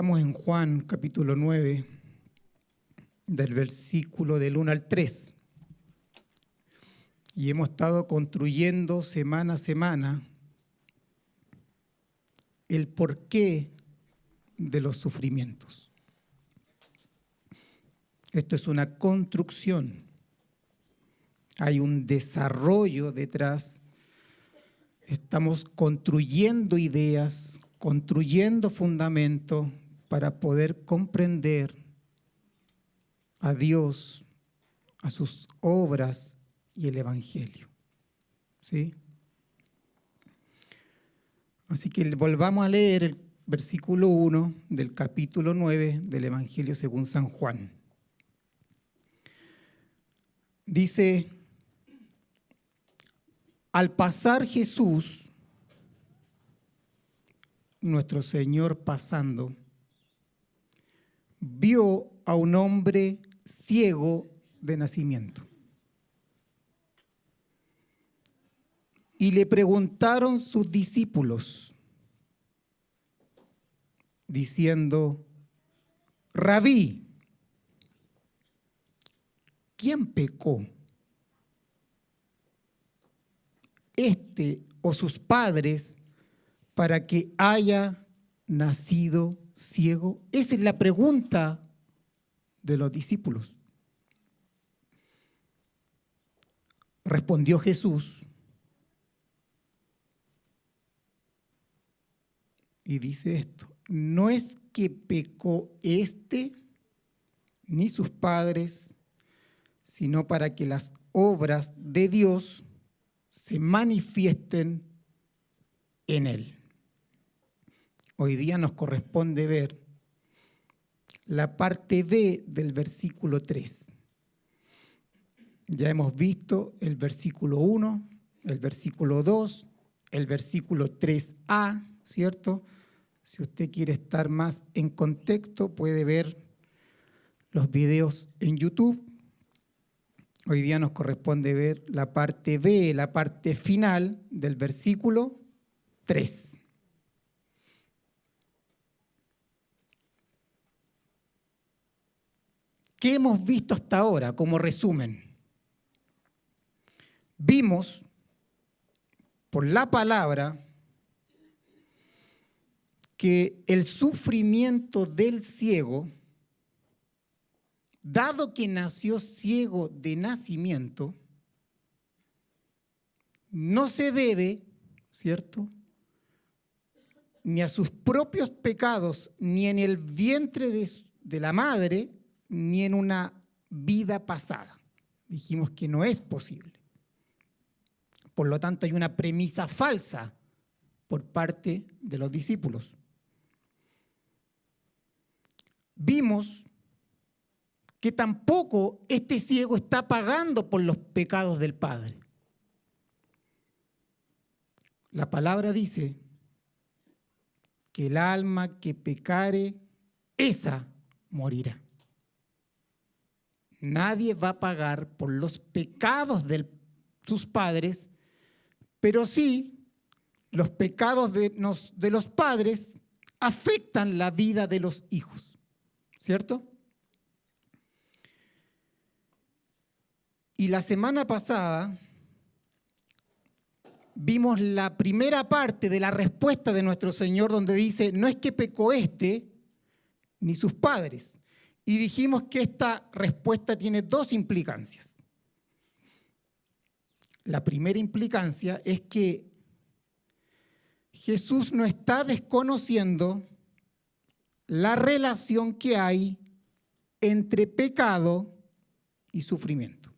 Estamos en Juan capítulo 9, del versículo del 1 al 3. Y hemos estado construyendo semana a semana el porqué de los sufrimientos. Esto es una construcción. Hay un desarrollo detrás. Estamos construyendo ideas, construyendo fundamento para poder comprender a Dios, a sus obras y el Evangelio. ¿Sí? Así que volvamos a leer el versículo 1 del capítulo 9 del Evangelio según San Juan. Dice, al pasar Jesús nuestro Señor pasando, vio a un hombre ciego de nacimiento. Y le preguntaron sus discípulos, diciendo, Rabí, ¿quién pecó? ¿Este o sus padres para que haya nacido ciego? Esa es la pregunta de los discípulos. Respondió Jesús y dice esto, no es que pecó este ni sus padres, sino para que las obras de Dios se manifiesten en él hoy día nos corresponde ver la parte B del versículo 3. Ya hemos visto el versículo 1, el versículo 2, el versículo 3a, ¿cierto? Si usted quiere estar más en contexto, puede ver los videos en YouTube. Hoy día nos corresponde ver la parte B, la parte final del versículo 3. ¿Qué hemos visto hasta ahora como resumen? Vimos por la palabra que el sufrimiento del ciego, dado que nació ciego de nacimiento, no se debe, ¿cierto? Ni a sus propios pecados, ni en el vientre de, de la madre, ni en una vida pasada. Dijimos que no es posible. Por lo tanto, hay una premisa falsa por parte de los discípulos. Vimos que tampoco este ciego está pagando por los pecados del Padre. La palabra dice que el alma que pecare, esa morirá. Nadie va a pagar por los pecados de sus padres, pero sí los pecados de, los padres afectan la vida de los hijos, ¿cierto? Y la semana pasada vimos la primera parte de la respuesta de nuestro Señor donde dice, no es que pecó este ni sus padres, y dijimos que esta respuesta tiene dos implicancias. La primera implicancia es que Jesús no está desconociendo la relación que hay entre pecado y sufrimiento.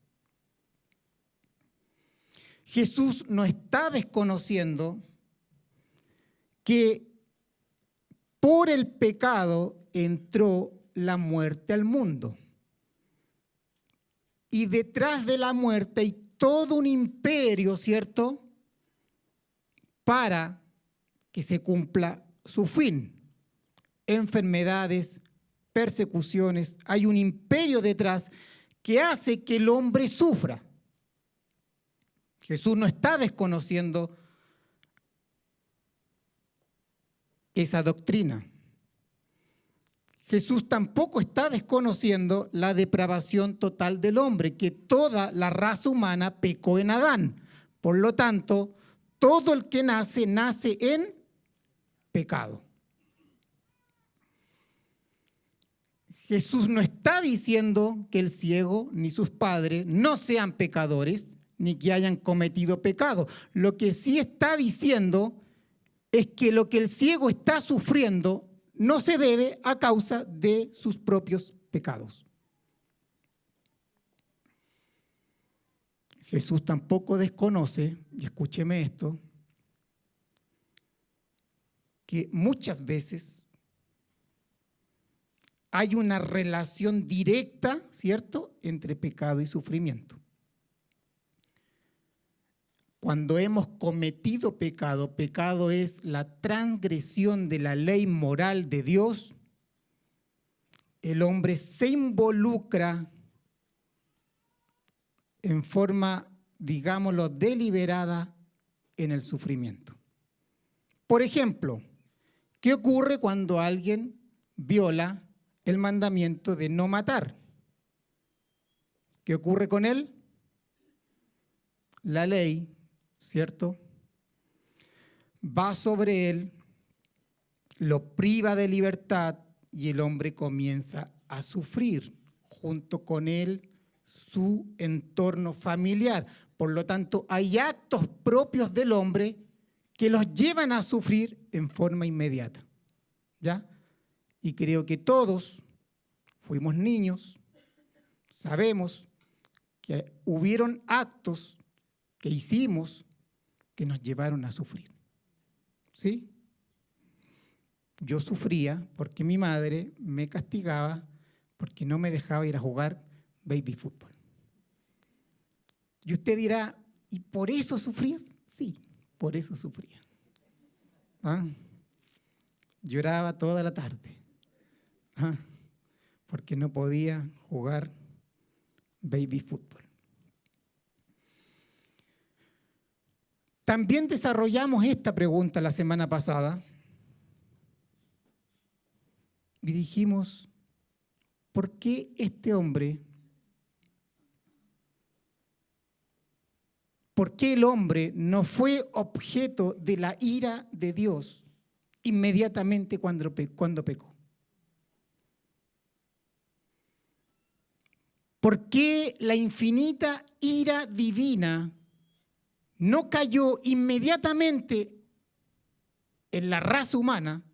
Jesús no está desconociendo que por el pecado entró la muerte al mundo. Y detrás de la muerte hay todo un imperio, ¿cierto? Para que se cumpla su fin. Enfermedades, persecuciones, hay un imperio detrás que hace que el hombre sufra. Jesús no está desconociendo esa doctrina. Jesús tampoco está desconociendo la depravación total del hombre, que toda la raza humana pecó en Adán. Por lo tanto, todo el que nace, nace en pecado. Jesús no está diciendo que el ciego ni sus padres no sean pecadores, ni que hayan cometido pecado. Lo que sí está diciendo es que lo que el ciego está sufriendo no se debe a causa de sus propios pecados. Jesús tampoco desconoce, y escúcheme esto, que muchas veces hay una relación directa, ¿cierto?, entre pecado y sufrimiento. Cuando hemos cometido pecado, pecado es la transgresión de la ley moral de Dios, el hombre se involucra en forma, digámoslo, deliberada en el sufrimiento. Por ejemplo, ¿qué ocurre cuando alguien viola el mandamiento de no matar? ¿Qué ocurre con él? La ley ¿cierto? Va sobre él, lo priva de libertad y el hombre comienza a sufrir junto con él su entorno familiar. Por lo tanto, hay actos propios del hombre que los llevan a sufrir en forma inmediata. ¿Ya? Y creo que todos fuimos niños, sabemos que hubieron actos que hicimos que nos llevaron a sufrir. ¿Sí? Yo sufría porque mi madre me castigaba porque no me dejaba ir a jugar baby fútbol. Y usted dirá, ¿y por eso sufrías? Sí, por eso sufría. ¿Ah? Lloraba toda la tarde ¿Ah? porque no podía jugar baby fútbol. También desarrollamos esta pregunta la semana pasada y dijimos, ¿por qué este hombre, por qué el hombre no fue objeto de la ira de Dios inmediatamente cuando, cuando pecó? ¿Por qué la infinita ira divina no cayó inmediatamente en la raza humana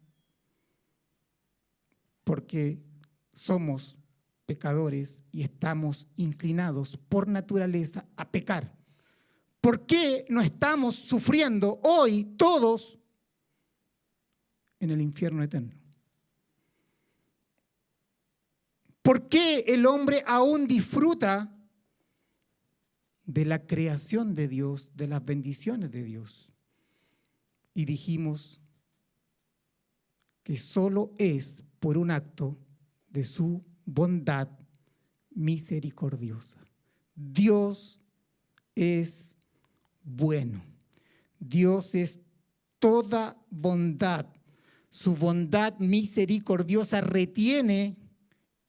porque somos pecadores y estamos inclinados por naturaleza a pecar. ¿Por qué no estamos sufriendo hoy todos en el infierno eterno? ¿Por qué el hombre aún disfruta de la creación de Dios, de las bendiciones de Dios. Y dijimos que solo es por un acto de su bondad misericordiosa. Dios es bueno. Dios es toda bondad. Su bondad misericordiosa retiene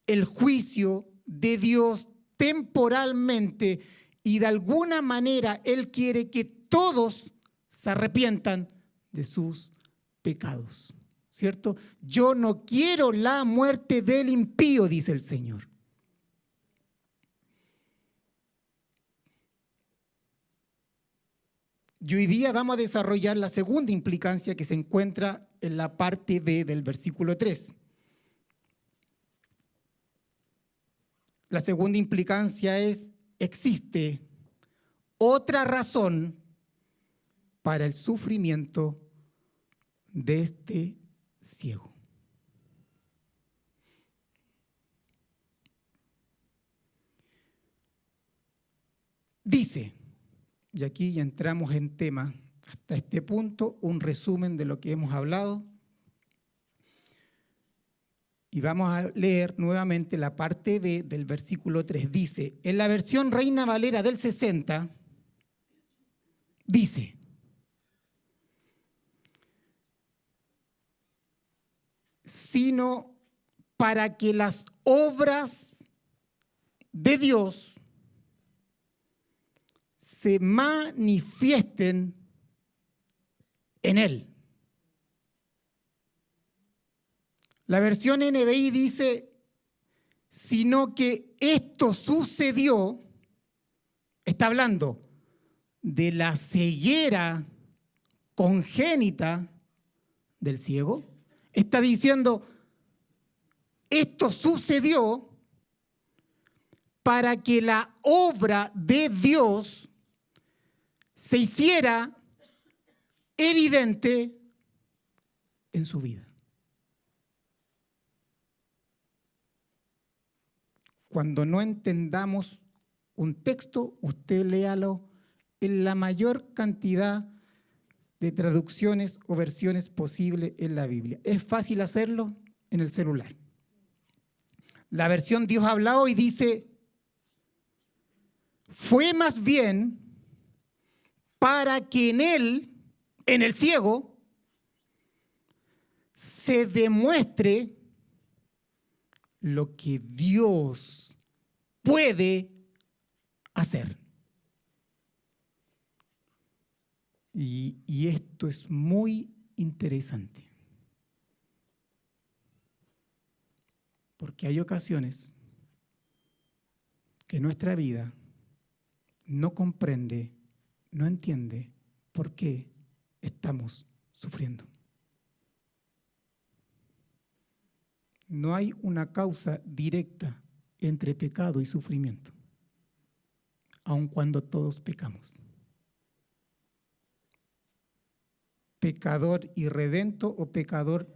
el juicio de Dios temporalmente y de alguna manera Él quiere que todos se arrepientan de sus pecados. ¿Cierto? Yo no quiero la muerte del impío, dice el Señor. Y hoy día vamos a desarrollar la segunda implicancia que se encuentra en la parte B del versículo 3. La segunda implicancia es existe otra razón para el sufrimiento de este ciego. Dice, y aquí ya entramos en tema, hasta este punto, un resumen de lo que hemos hablado. Y vamos a leer nuevamente la parte B del versículo 3. Dice, en la versión Reina Valera del 60, dice, sino para que las obras de Dios se manifiesten en Él. La versión NBI dice, sino que esto sucedió, está hablando de la ceguera congénita del ciego, está diciendo, esto sucedió para que la obra de Dios se hiciera evidente en su vida. Cuando no entendamos un texto, usted léalo en la mayor cantidad de traducciones o versiones posible en la Biblia. Es fácil hacerlo en el celular. La versión Dios ha hablado y dice, fue más bien para que en él, en el ciego, se demuestre lo que Dios puede hacer. Y, y, esto es muy interesante. Porque hay ocasiones que nuestra vida no comprende, no entiende por qué estamos sufriendo. No hay una causa directa entre pecado y sufrimiento, aun cuando todos pecamos. Pecador irredento o pecador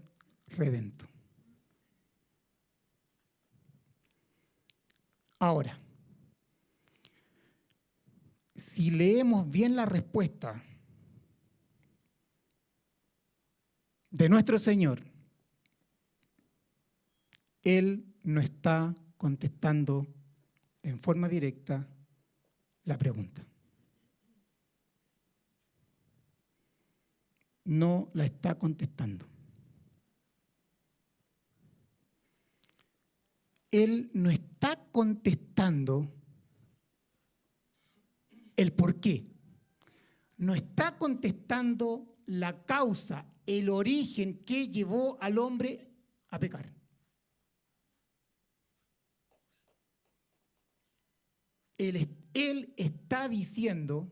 redento. Ahora, si leemos bien la respuesta de nuestro Señor, Él no está contestando en forma directa la pregunta. No la está contestando. Él no está contestando el por qué. No está contestando la causa, el origen que llevó al hombre a pecar. Él, está diciendo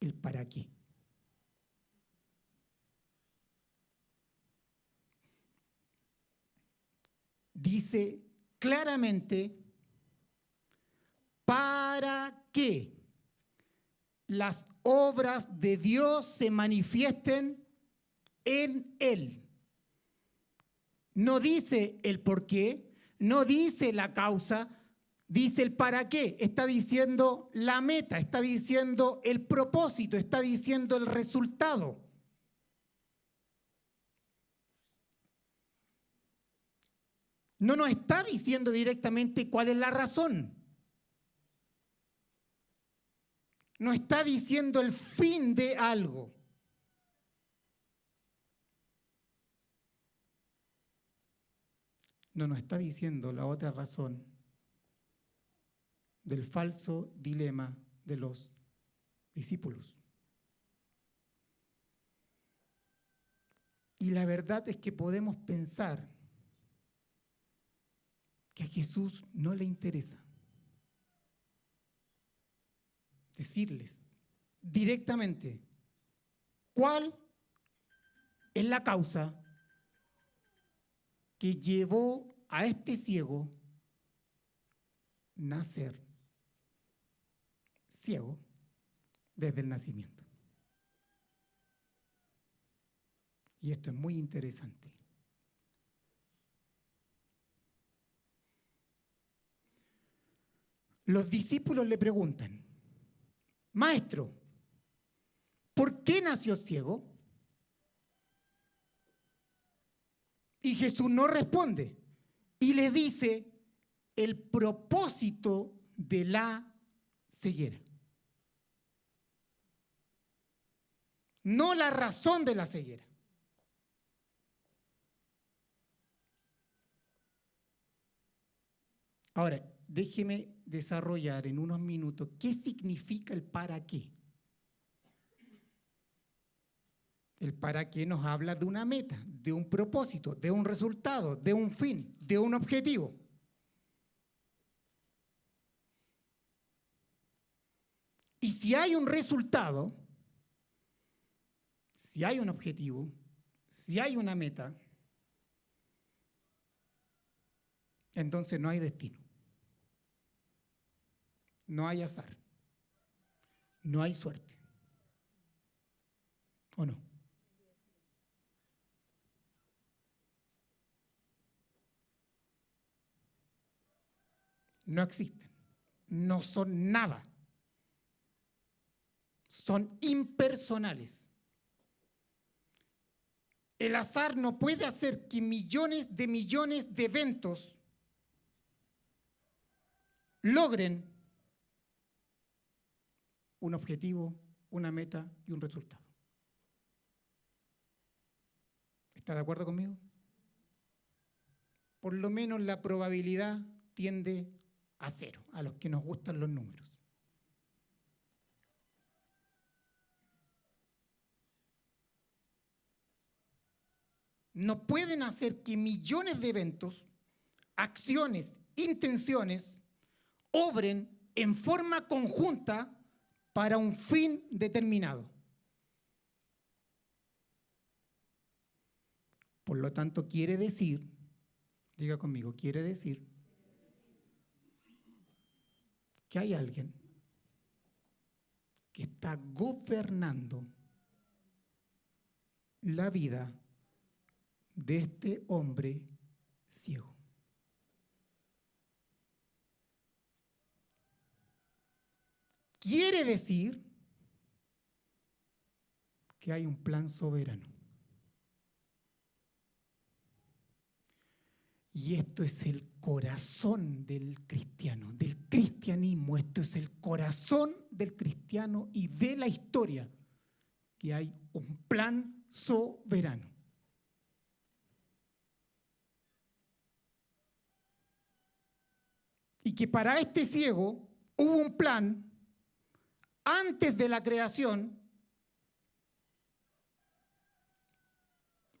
el para qué. Dice claramente para que las obras de Dios se manifiesten en Él. No dice el por qué, no dice la causa, dice el para qué. Está diciendo la meta, está diciendo el propósito, está diciendo el resultado. No nos está diciendo directamente cuál es la razón. no está diciendo el fin de algo. No nos está diciendo la otra razón del falso dilema de los discípulos. Y la verdad es que podemos pensar que a Jesús no le interesa decirles directamente cuál es la causa que llevó a este ciego nacer ciego desde el nacimiento. Y esto es muy interesante. Los discípulos le preguntan, Maestro, ¿por qué nació ciego? Y Jesús no responde y le dice el propósito de la ceguera. no la razón de la ceguera. Ahora, déjeme desarrollar en unos minutos qué significa el para qué. El para qué nos habla de una meta, de un propósito, de un resultado, de un fin, de un objetivo. Y si hay un resultado, si hay un objetivo, si hay una meta, entonces no hay destino. No hay azar. No hay suerte. ¿O no? No existen. No son nada. Son impersonales. El azar no puede hacer que millones de millones de eventos logren un objetivo, una meta y un resultado. ¿Está de acuerdo conmigo? Por lo menos la probabilidad tiende a cero, a los que nos gustan los números. No pueden hacer que millones de eventos, acciones, intenciones, obren en forma conjunta para un fin determinado. Por lo tanto, quiere decir, diga conmigo, quiere decir que hay alguien que está gobernando la vida de este hombre ciego. Quiere decir que hay un plan soberano. Y esto es el corazón del cristiano, del cristianismo. Esto es el corazón del cristiano y de la historia, que hay un plan soberano. Y que para este ciego hubo un plan antes de la creación,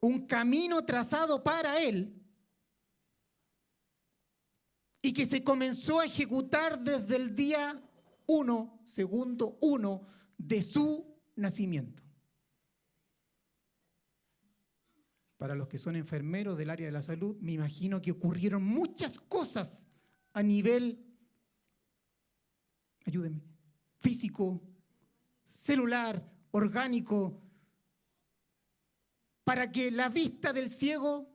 un camino trazado para él y que se comenzó a ejecutar desde el día uno, segundo uno de su nacimiento. Para los que son enfermeros del área de la salud, me imagino que ocurrieron muchas cosas a nivel, ayúdenme, físico, celular, orgánico, para que la vista del ciego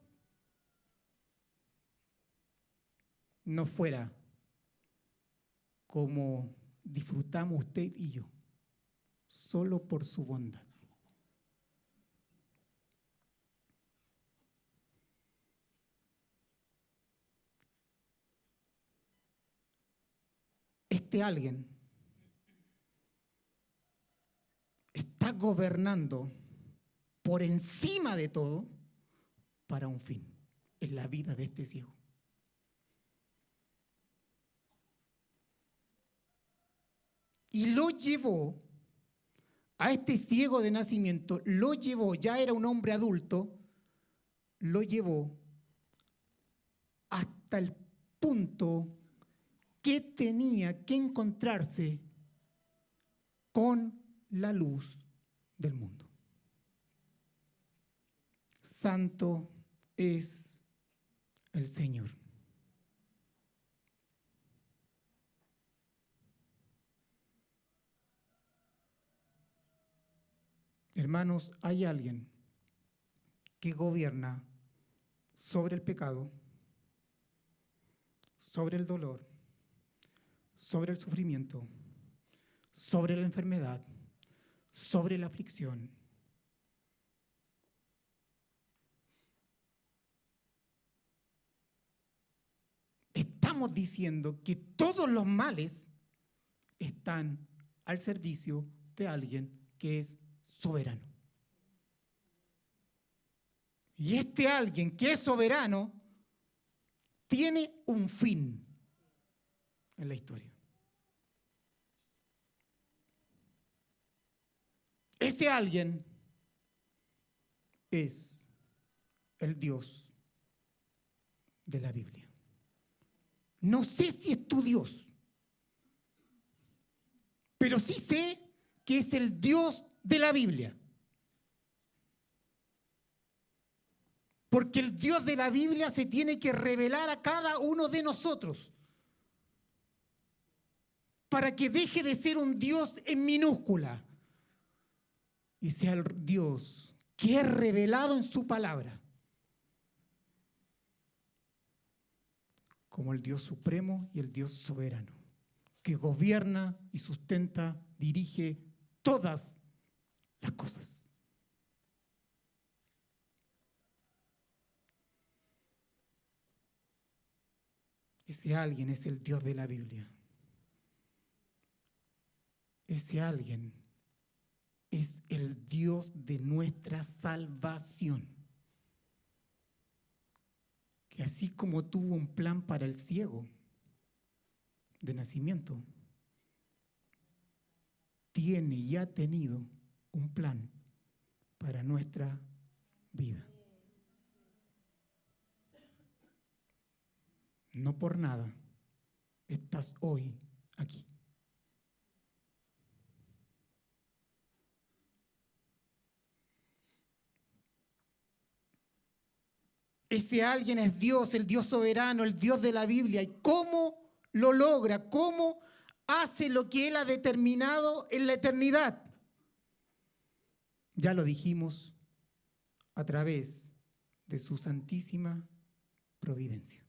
no fuera como disfrutamos usted y yo, solo por su bondad. Alguien está gobernando por encima de todo para un fin, en la vida de este ciego. Y lo llevó a este ciego de nacimiento, lo llevó, ya era un hombre adulto, lo llevó hasta el punto que tenía que encontrarse con la luz del mundo. Santo es el Señor. Hermanos, hay alguien que gobierna sobre el pecado, sobre el dolor, sobre el sufrimiento, sobre la enfermedad, sobre la aflicción. Estamos diciendo que todos los males están al servicio de alguien que es soberano. Y este alguien que es soberano tiene un fin. en la historia. Ese alguien es el Dios de la Biblia. No sé si es tu Dios, pero sí sé que es el Dios de la Biblia. Porque el Dios de la Biblia se tiene que revelar a cada uno de nosotros para que deje de ser un Dios en minúscula y sea el Dios que es revelado en su palabra como el Dios supremo y el Dios soberano, que gobierna y sustenta, dirige todas las cosas. Ese alguien es el Dios de la Biblia. Ese alguien es el Dios de nuestra salvación. Que así como tuvo un plan para el ciego de nacimiento, tiene y ha tenido un plan para nuestra vida. No por nada estás hoy aquí. Ese alguien es Dios, el Dios soberano, el Dios de la Biblia. ¿Y cómo lo logra? ¿Cómo hace lo que Él ha determinado en la eternidad? Ya lo dijimos a través de su santísima providencia.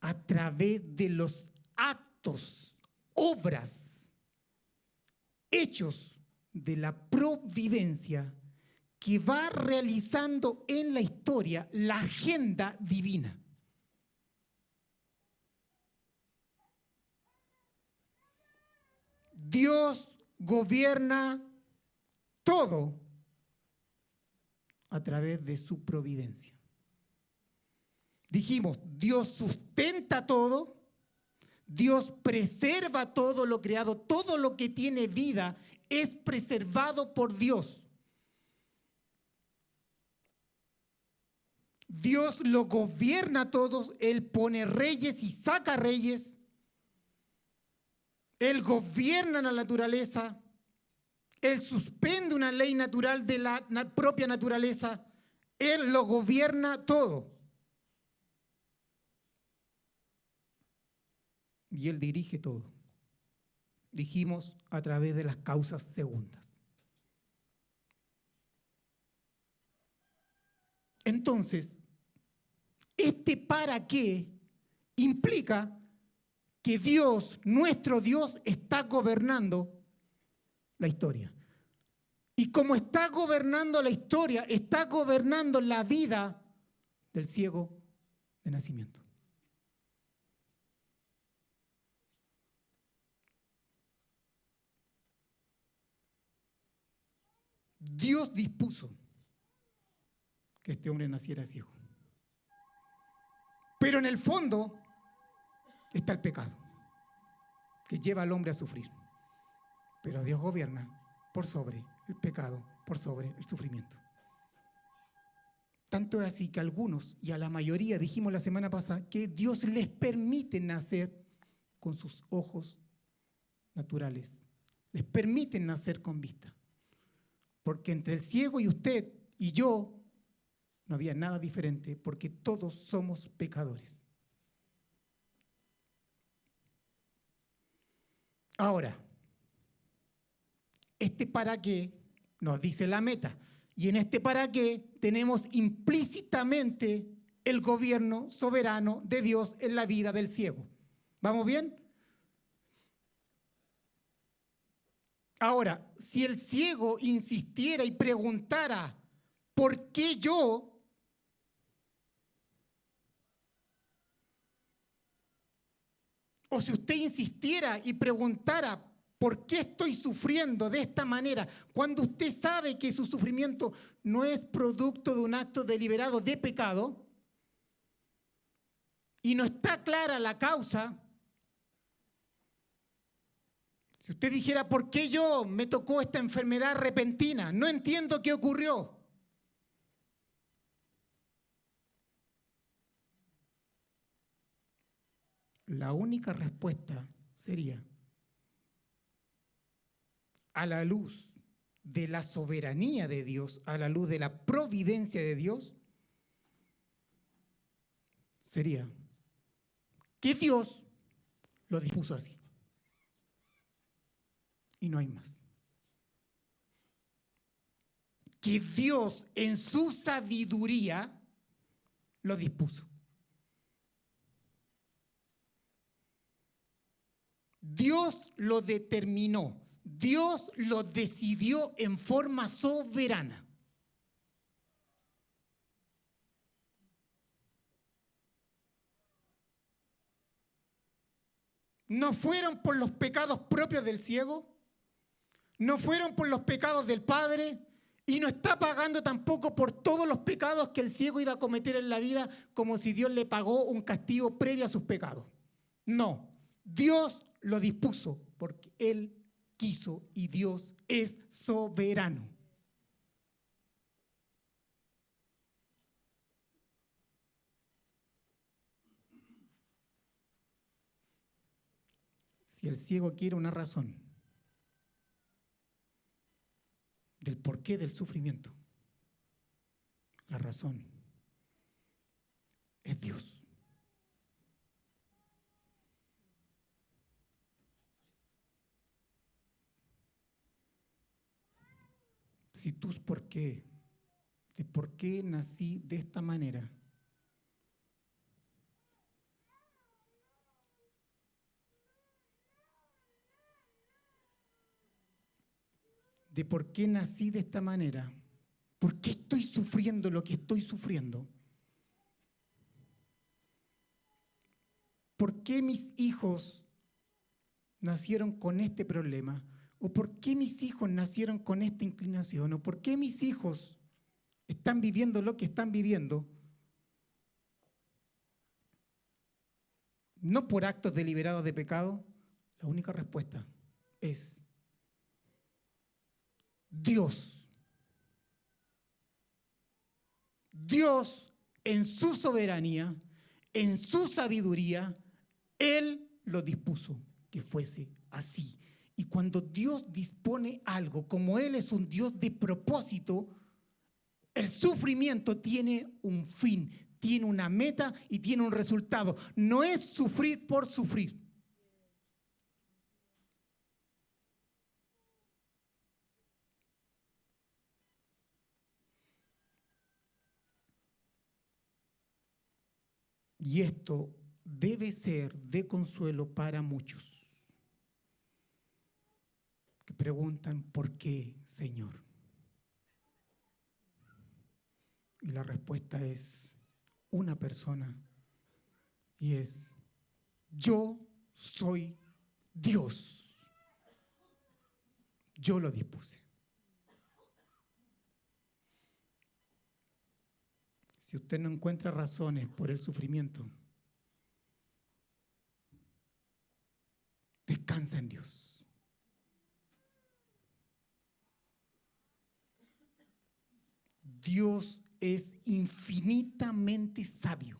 A través de los actos, obras, hechos de la providencia que va realizando en la historia la agenda divina. Dios gobierna todo a través de su providencia. Dijimos, Dios sustenta todo, Dios preserva todo lo creado, todo lo que tiene vida es preservado por Dios. Dios lo gobierna a todos, Él pone reyes y saca reyes. Él gobierna la naturaleza. Él suspende una ley natural de la propia naturaleza. Él lo gobierna todo. Y Él dirige todo. Dijimos a través de las causas segundas. Entonces, este para qué implica que Dios, nuestro Dios, está gobernando la historia. Y como está gobernando la historia, está gobernando la vida del ciego de nacimiento. Dios dispuso que este hombre naciera ciego. Pero en el fondo está el pecado, que lleva al hombre a sufrir. Pero Dios gobierna por sobre el pecado, por sobre el sufrimiento. Tanto es así que algunos y a la mayoría dijimos la semana pasada que Dios les permite nacer con sus ojos naturales. Les permite nacer con vista. Porque entre el ciego y usted y yo no había nada diferente porque todos somos pecadores. Ahora, este para qué nos dice la meta. Y en este para qué tenemos implícitamente el gobierno soberano de Dios en la vida del ciego. ¿Vamos bien? Ahora, si el ciego insistiera y preguntara, ¿por qué yo? O si usted insistiera y preguntara, ¿por qué estoy sufriendo de esta manera? Cuando usted sabe que su sufrimiento no es producto de un acto deliberado de pecado, y no está clara la causa, si usted dijera, ¿por qué yo me tocó esta enfermedad repentina? No entiendo qué ocurrió. La única respuesta sería, a la luz de la soberanía de Dios, a la luz de la providencia de Dios, sería que Dios lo dispuso así. Y no hay más. Que Dios en su sabiduría lo dispuso. Dios lo determinó, Dios lo decidió en forma soberana. ¿No fueron por los pecados propios del ciego? ¿No fueron por los pecados del Padre? Y no está pagando tampoco por todos los pecados que el ciego iba a cometer en la vida como si Dios le pagó un castigo previo a sus pecados. No, Dios lo dispuso porque Él quiso y Dios es soberano. Si el ciego quiere una razón del porqué del sufrimiento, la razón es Dios. Si por qué, de por qué nací de esta manera. De por qué nací de esta manera. ¿Por qué estoy sufriendo lo que estoy sufriendo? ¿Por qué mis hijos nacieron con este problema? ¿O por qué mis hijos nacieron con esta inclinación? ¿O por qué mis hijos están viviendo lo que están viviendo? No por actos deliberados de pecado. La única respuesta es Dios. Dios en su soberanía, en su sabiduría, Él lo dispuso que fuese así. Y cuando Dios dispone algo, como Él es un Dios de propósito, el sufrimiento tiene un fin, tiene una meta y tiene un resultado. No es sufrir por sufrir. Y esto debe ser de consuelo para muchos preguntan, ¿por qué, Señor? Y la respuesta es una persona y es, yo soy Dios. Yo lo dispuse. Si usted no encuentra razones por el sufrimiento, descansa en Dios. Dios es infinitamente sabio.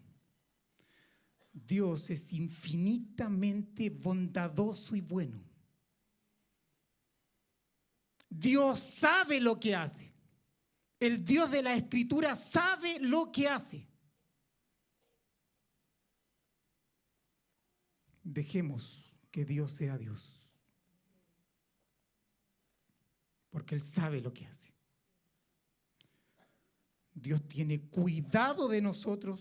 Dios es infinitamente bondadoso y bueno. Dios sabe lo que hace. El Dios de la Escritura sabe lo que hace. Dejemos que Dios sea Dios. Porque Él sabe lo que hace. Dios tiene cuidado de nosotros.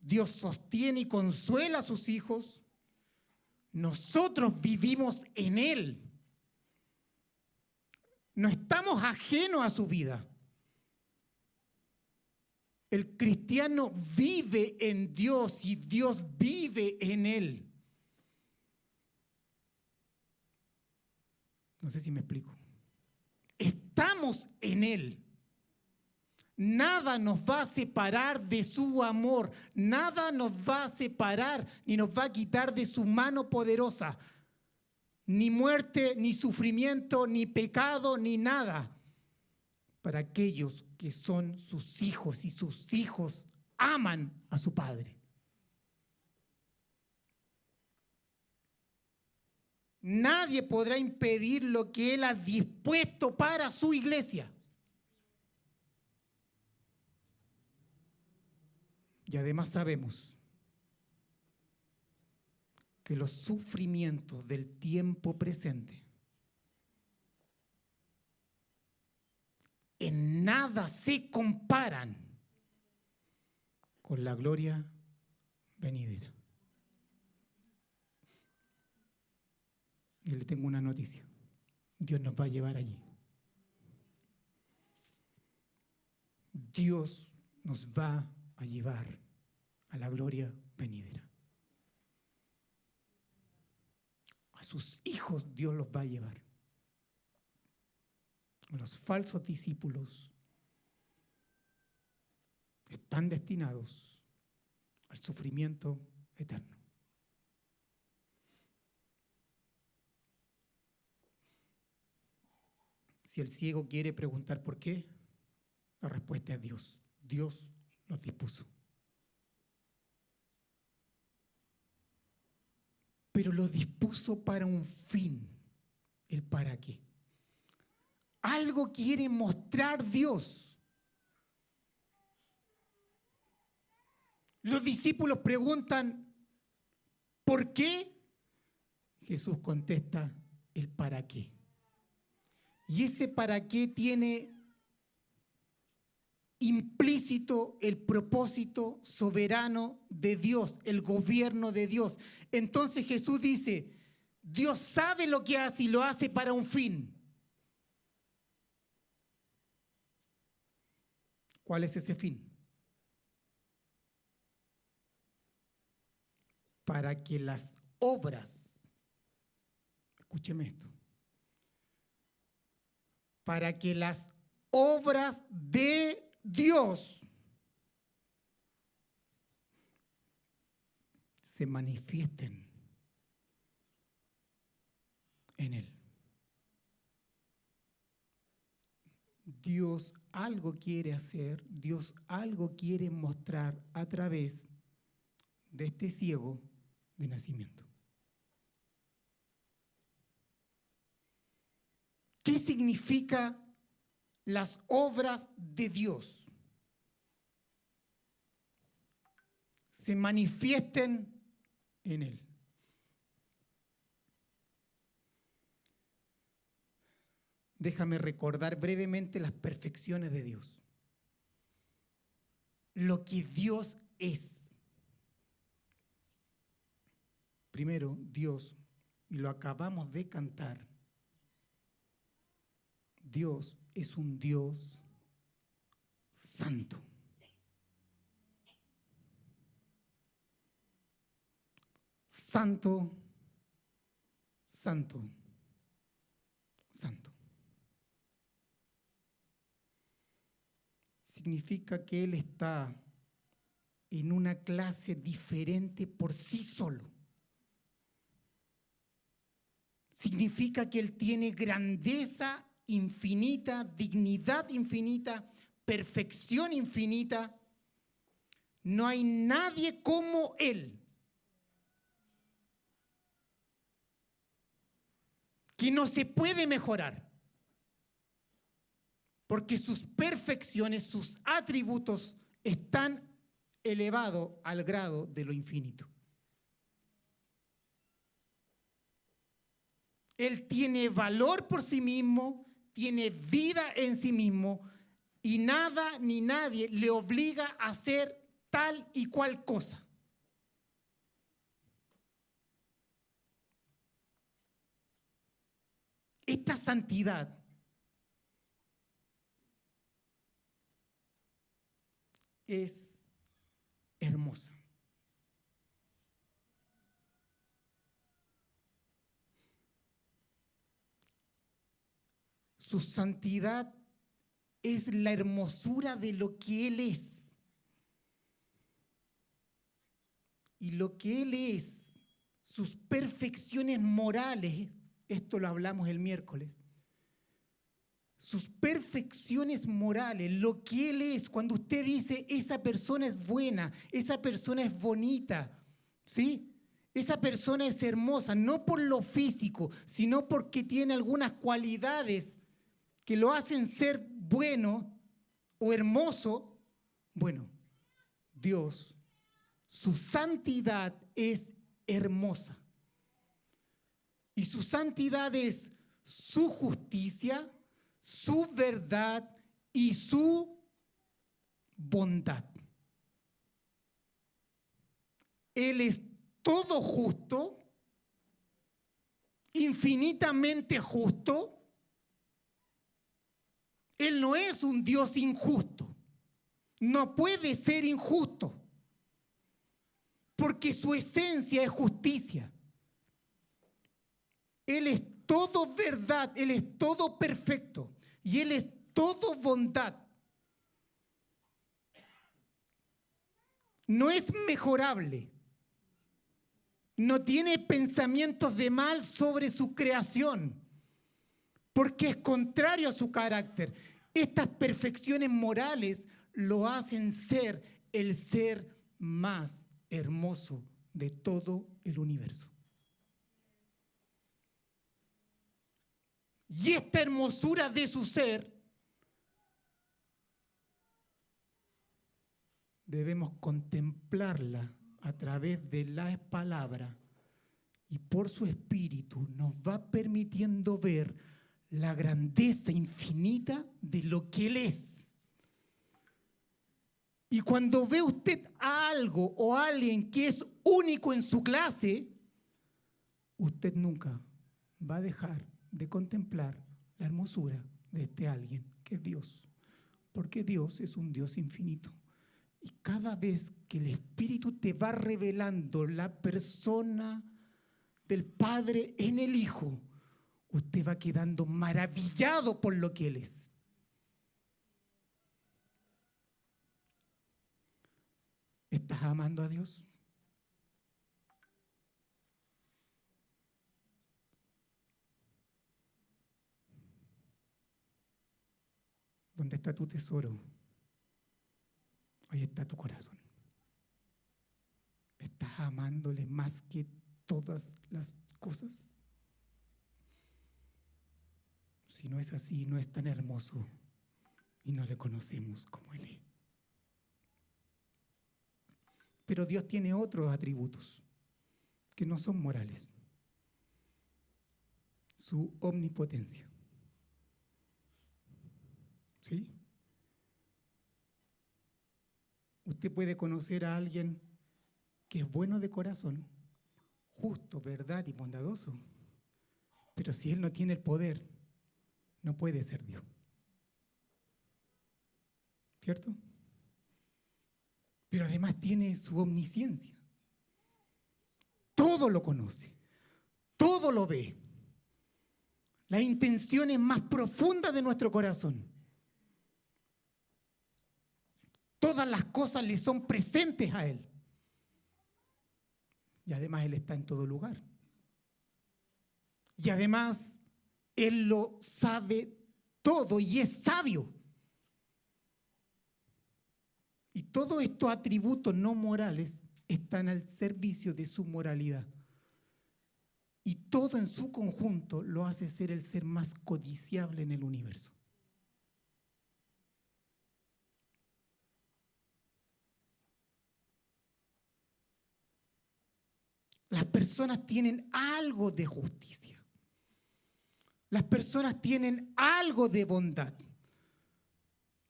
Dios sostiene y consuela a sus hijos. Nosotros vivimos en Él. No estamos ajenos a su vida. El cristiano vive en Dios y Dios vive en Él. No sé si me explico. Estamos en Él. Nada nos va a separar de su amor, nada nos va a separar ni nos va a quitar de su mano poderosa. Ni muerte, ni sufrimiento, ni pecado, ni nada. Para aquellos que son sus hijos y sus hijos aman a su Padre. Nadie podrá impedir lo que Él ha dispuesto para su iglesia. Y además sabemos que los sufrimientos del tiempo presente en nada se comparan con la gloria venidera. Y le tengo una noticia. Dios nos va a llevar allí. Dios nos va a llevar a la gloria venidera. A sus hijos Dios los va a llevar. Los falsos discípulos están destinados al sufrimiento eterno. Si el ciego quiere preguntar por qué, la respuesta es Dios. Dios los dispuso. Pero lo dispuso para un fin. ¿El para qué? Algo quiere mostrar Dios. Los discípulos preguntan, ¿por qué? Jesús contesta, el para qué. Y ese para qué tiene implícito el propósito soberano de Dios, el gobierno de Dios. Entonces Jesús dice, Dios sabe lo que hace y lo hace para un fin. ¿Cuál es ese fin? Para que las obras, escúcheme esto, para que las obras de Dios se manifiesten en Él. Dios algo quiere hacer, Dios algo quiere mostrar a través de este ciego de nacimiento. ¿Qué significa las obras de Dios? Se manifiesten en Él. Déjame recordar brevemente las perfecciones de Dios. Lo que Dios es. Primero, Dios, y lo acabamos de cantar, Dios es un Dios santo. Santo, santo, santo. Significa que Él está en una clase diferente por sí solo. Significa que Él tiene grandeza infinita, dignidad infinita, perfección infinita. No hay nadie como Él. Que no se puede mejorar. Porque sus perfecciones, sus atributos están elevados al grado de lo infinito. Él tiene valor por sí mismo, tiene vida en sí mismo y nada ni nadie le obliga a hacer tal y cual cosa. Esta santidad es hermosa. Su santidad es la hermosura de lo que Él es. Y lo que Él es, sus perfecciones morales, esto lo hablamos el miércoles, sus perfecciones morales, lo que Él es, cuando usted dice, esa persona es buena, esa persona es bonita, ¿sí? Esa persona es hermosa, no por lo físico, sino porque tiene algunas cualidades que lo hacen ser bueno o hermoso. Bueno, Dios, su santidad es hermosa. Y su santidad es su justicia, su verdad y su bondad. Él es todo justo, infinitamente justo. Él no es un Dios injusto. No puede ser injusto. Porque su esencia es justicia. Él es todo verdad, Él es todo perfecto y Él es todo bondad. No es mejorable. No tiene pensamientos de mal sobre su creación, porque es contrario a su carácter. Estas perfecciones morales lo hacen ser el ser más hermoso de todo el universo. Y esta hermosura de su ser debemos contemplarla a través de la palabra y por su espíritu nos va permitiendo ver la grandeza infinita de lo que Él es. Y cuando ve usted a algo o a alguien que es único en su clase, usted nunca va a dejar de contemplar la hermosura de este alguien que es Dios. Porque Dios es un Dios infinito. Y cada vez que el Espíritu te va revelando la persona del Padre en el Hijo, usted va quedando maravillado por lo que Él es. ¿Estás amando a Dios? ¿Dónde está tu tesoro? Ahí está tu corazón. ¿Estás amándole más que todas las cosas? Si no es así, no es tan hermoso y no le conocemos como Él es. Pero Dios tiene otros atributos que no son morales. Su omnipotencia. ¿Sí? Usted puede conocer a alguien que es bueno de corazón, justo, verdad y bondadoso, pero si él no tiene el poder, no puede ser Dios. ¿Cierto? Pero además tiene su omnisciencia. Todo lo conoce, todo lo ve. Las intenciones más profundas de nuestro corazón. Todas las cosas le son presentes a Él. Y además Él está en todo lugar. Y además Él lo sabe todo y es sabio. Y todos estos atributos no morales están al servicio de su moralidad. Y todo en su conjunto lo hace ser el ser más codiciable en el universo. Las personas tienen algo de justicia. Las personas tienen algo de bondad.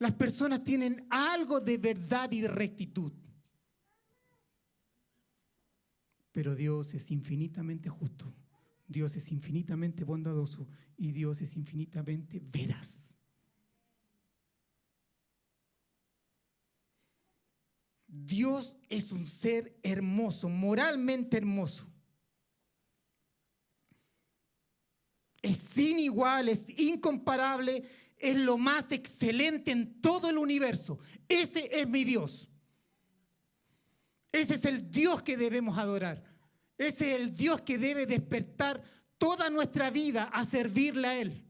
Las personas tienen algo de verdad y de rectitud. Pero Dios es infinitamente justo. Dios es infinitamente bondadoso y Dios es infinitamente veraz. Dios es un ser hermoso, moralmente hermoso. Es sin igual, es incomparable, es lo más excelente en todo el universo. Ese es mi Dios. Ese es el Dios que debemos adorar. Ese es el Dios que debe despertar toda nuestra vida a servirle a Él.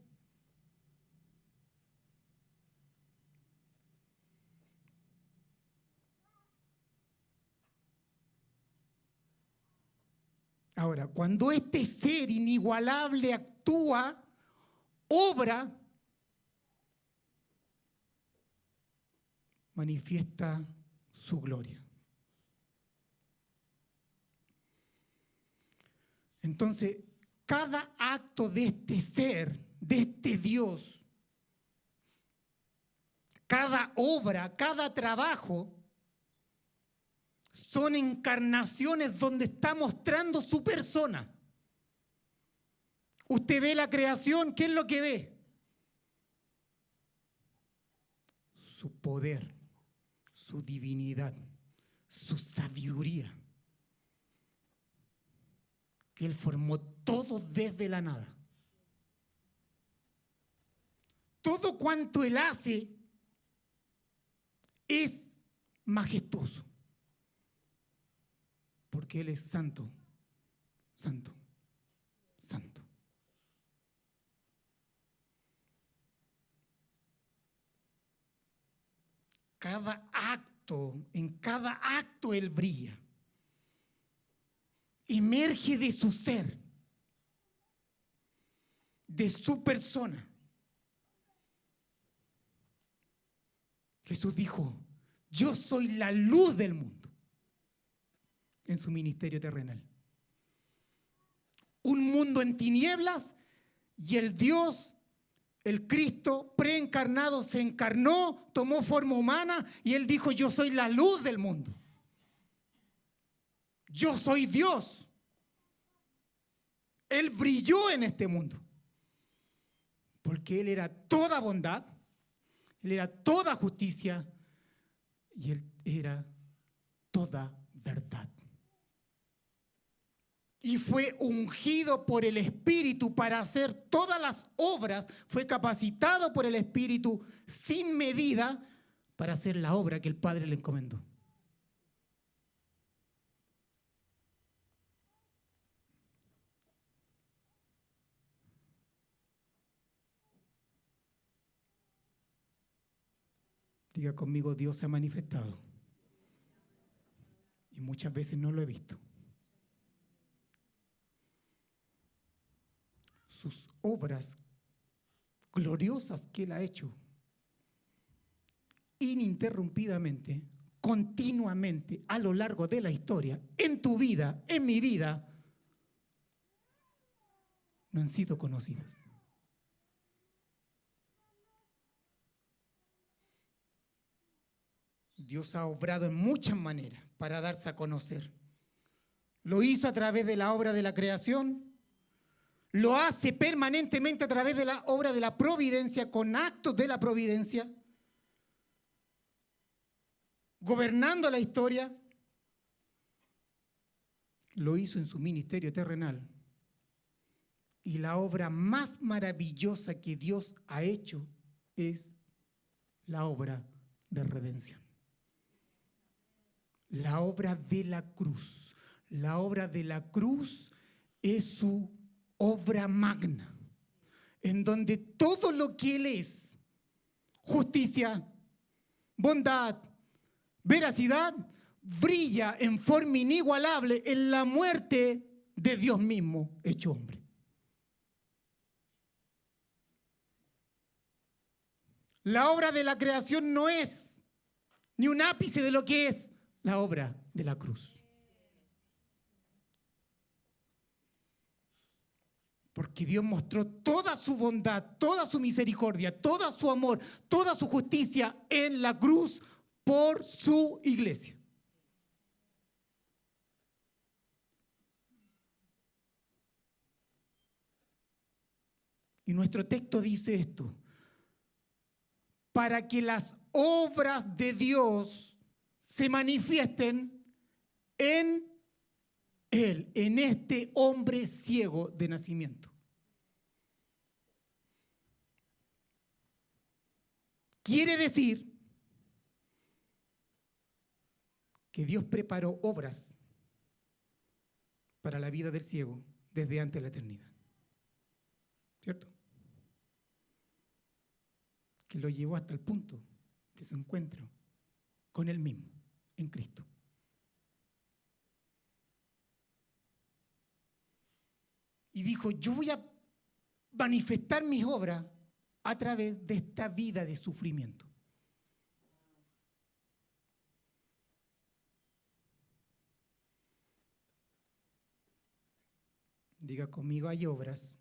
Ahora, cuando este ser inigualable actúa, obra, manifiesta su gloria. Entonces, cada acto de este ser, de este Dios, cada obra, cada trabajo, son encarnaciones donde está mostrando su persona. Usted ve la creación, ¿qué es lo que ve? Su poder, su divinidad, su sabiduría. Que Él formó todo desde la nada. Todo cuanto Él hace es majestuoso porque Él es santo, santo. Cada acto, en cada acto Él brilla. Emerge de su ser, de su persona. Jesús dijo, yo soy la luz del mundo en su ministerio terrenal. Un mundo en tinieblas y el Dios, el Cristo preencarnado, se encarnó, tomó forma humana y él dijo, yo soy la luz del mundo. Yo soy Dios. Él brilló en este mundo. Porque Él era toda bondad, Él era toda justicia y Él era toda verdad y fue ungido por el Espíritu para hacer todas las obras, fue capacitado por el Espíritu sin medida para hacer la obra que el Padre le encomendó. Diga conmigo, Dios se ha manifestado. Y muchas veces no lo he visto. Sus obras gloriosas que Él ha hecho ininterrumpidamente, continuamente, a lo largo de la historia, en tu vida, en mi vida, no han sido conocidas. Dios ha obrado en muchas maneras para darse a conocer. Lo hizo a través de la obra de la creación, lo hace permanentemente a través de la obra de la providencia, con actos de la providencia, gobernando la historia. Lo hizo en su ministerio terrenal. Y la obra más maravillosa que Dios ha hecho es la obra de redención. La obra de la cruz. La obra de la cruz es su obra magna, en donde todo lo que Él es, justicia, bondad, veracidad, brilla en forma inigualable en la muerte de Dios mismo hecho hombre. La obra de la creación no es ni un ápice de lo que es la obra de la cruz. Porque Dios mostró toda su bondad, toda su misericordia, todo su amor, toda su justicia en la cruz por su iglesia. Y nuestro texto dice esto, para que las obras de Dios se manifiesten en él en este hombre ciego de nacimiento. Quiere decir que Dios preparó obras para la vida del ciego desde antes de la eternidad. ¿Cierto? Que lo llevó hasta el punto de su encuentro con Él mismo, en Cristo. Y dijo, yo voy a manifestar mis obras a través de esta vida de sufrimiento. Diga conmigo, hay obras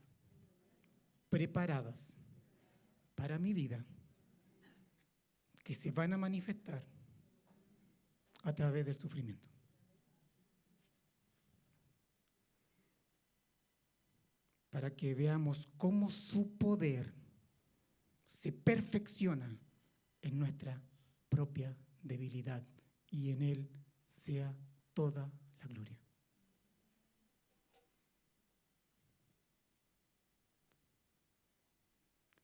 preparadas para mi vida que se van a manifestar a través del sufrimiento. Para que veamos cómo su poder se perfecciona en nuestra propia debilidad y en Él sea toda la gloria.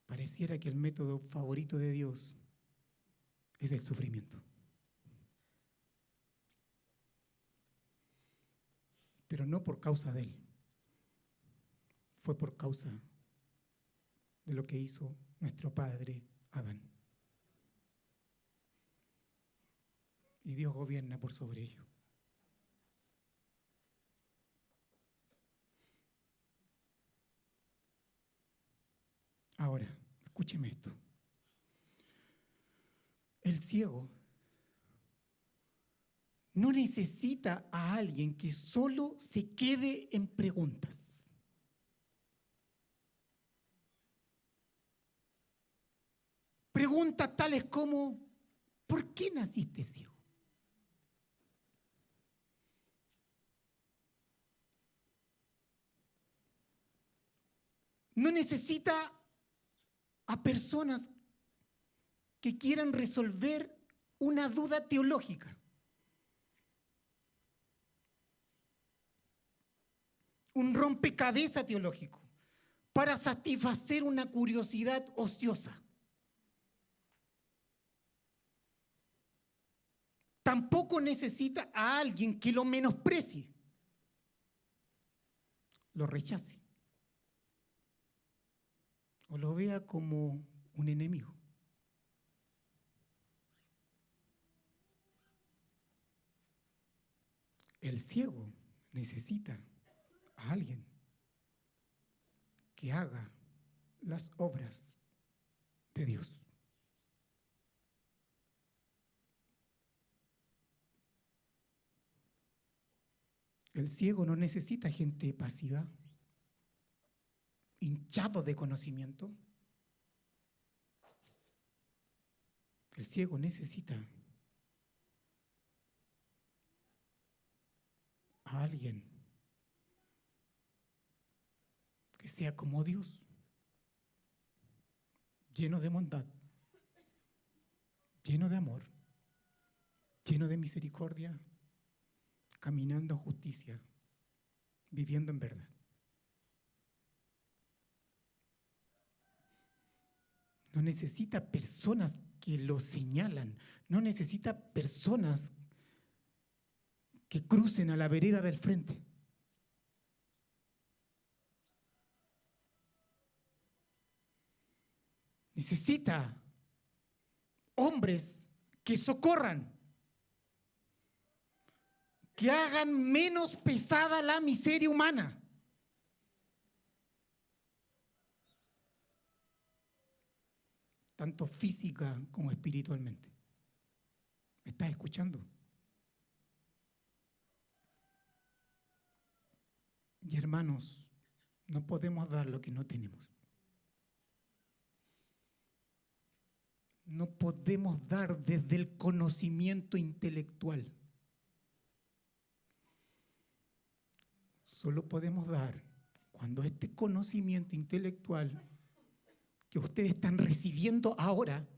Pareciera que el método favorito de Dios es el sufrimiento. Pero no por causa de Él, fue por causa de lo que hizo nuestro padre Adán. Y Dios gobierna por sobre ello. Ahora, escúcheme esto. El ciego no necesita a alguien que solo se quede en preguntas. Preguntas tales como, ¿por qué naciste ciego? No necesita a personas que quieran resolver una duda teológica. Un rompecabezas teológico para satisfacer una curiosidad ociosa. Tampoco necesita a alguien que lo menosprecie, lo rechace o lo vea como un enemigo. El ciego necesita a alguien que haga las obras de Dios. El ciego no necesita gente pasiva, hinchado de conocimiento. El ciego necesita a alguien que sea como Dios, lleno de bondad, lleno de amor, lleno de misericordia, caminando justicia, viviendo en verdad. No necesita personas que lo señalan, no necesita personas que crucen a la vereda del frente. Necesita hombres que socorran que hagan menos pesada la miseria humana. tanto física como espiritualmente. ¿Me estás escuchando? Y hermanos, no podemos dar lo que no tenemos. No podemos dar desde el conocimiento intelectual. solo podemos dar cuando este conocimiento intelectual que ustedes están recibiendo ahora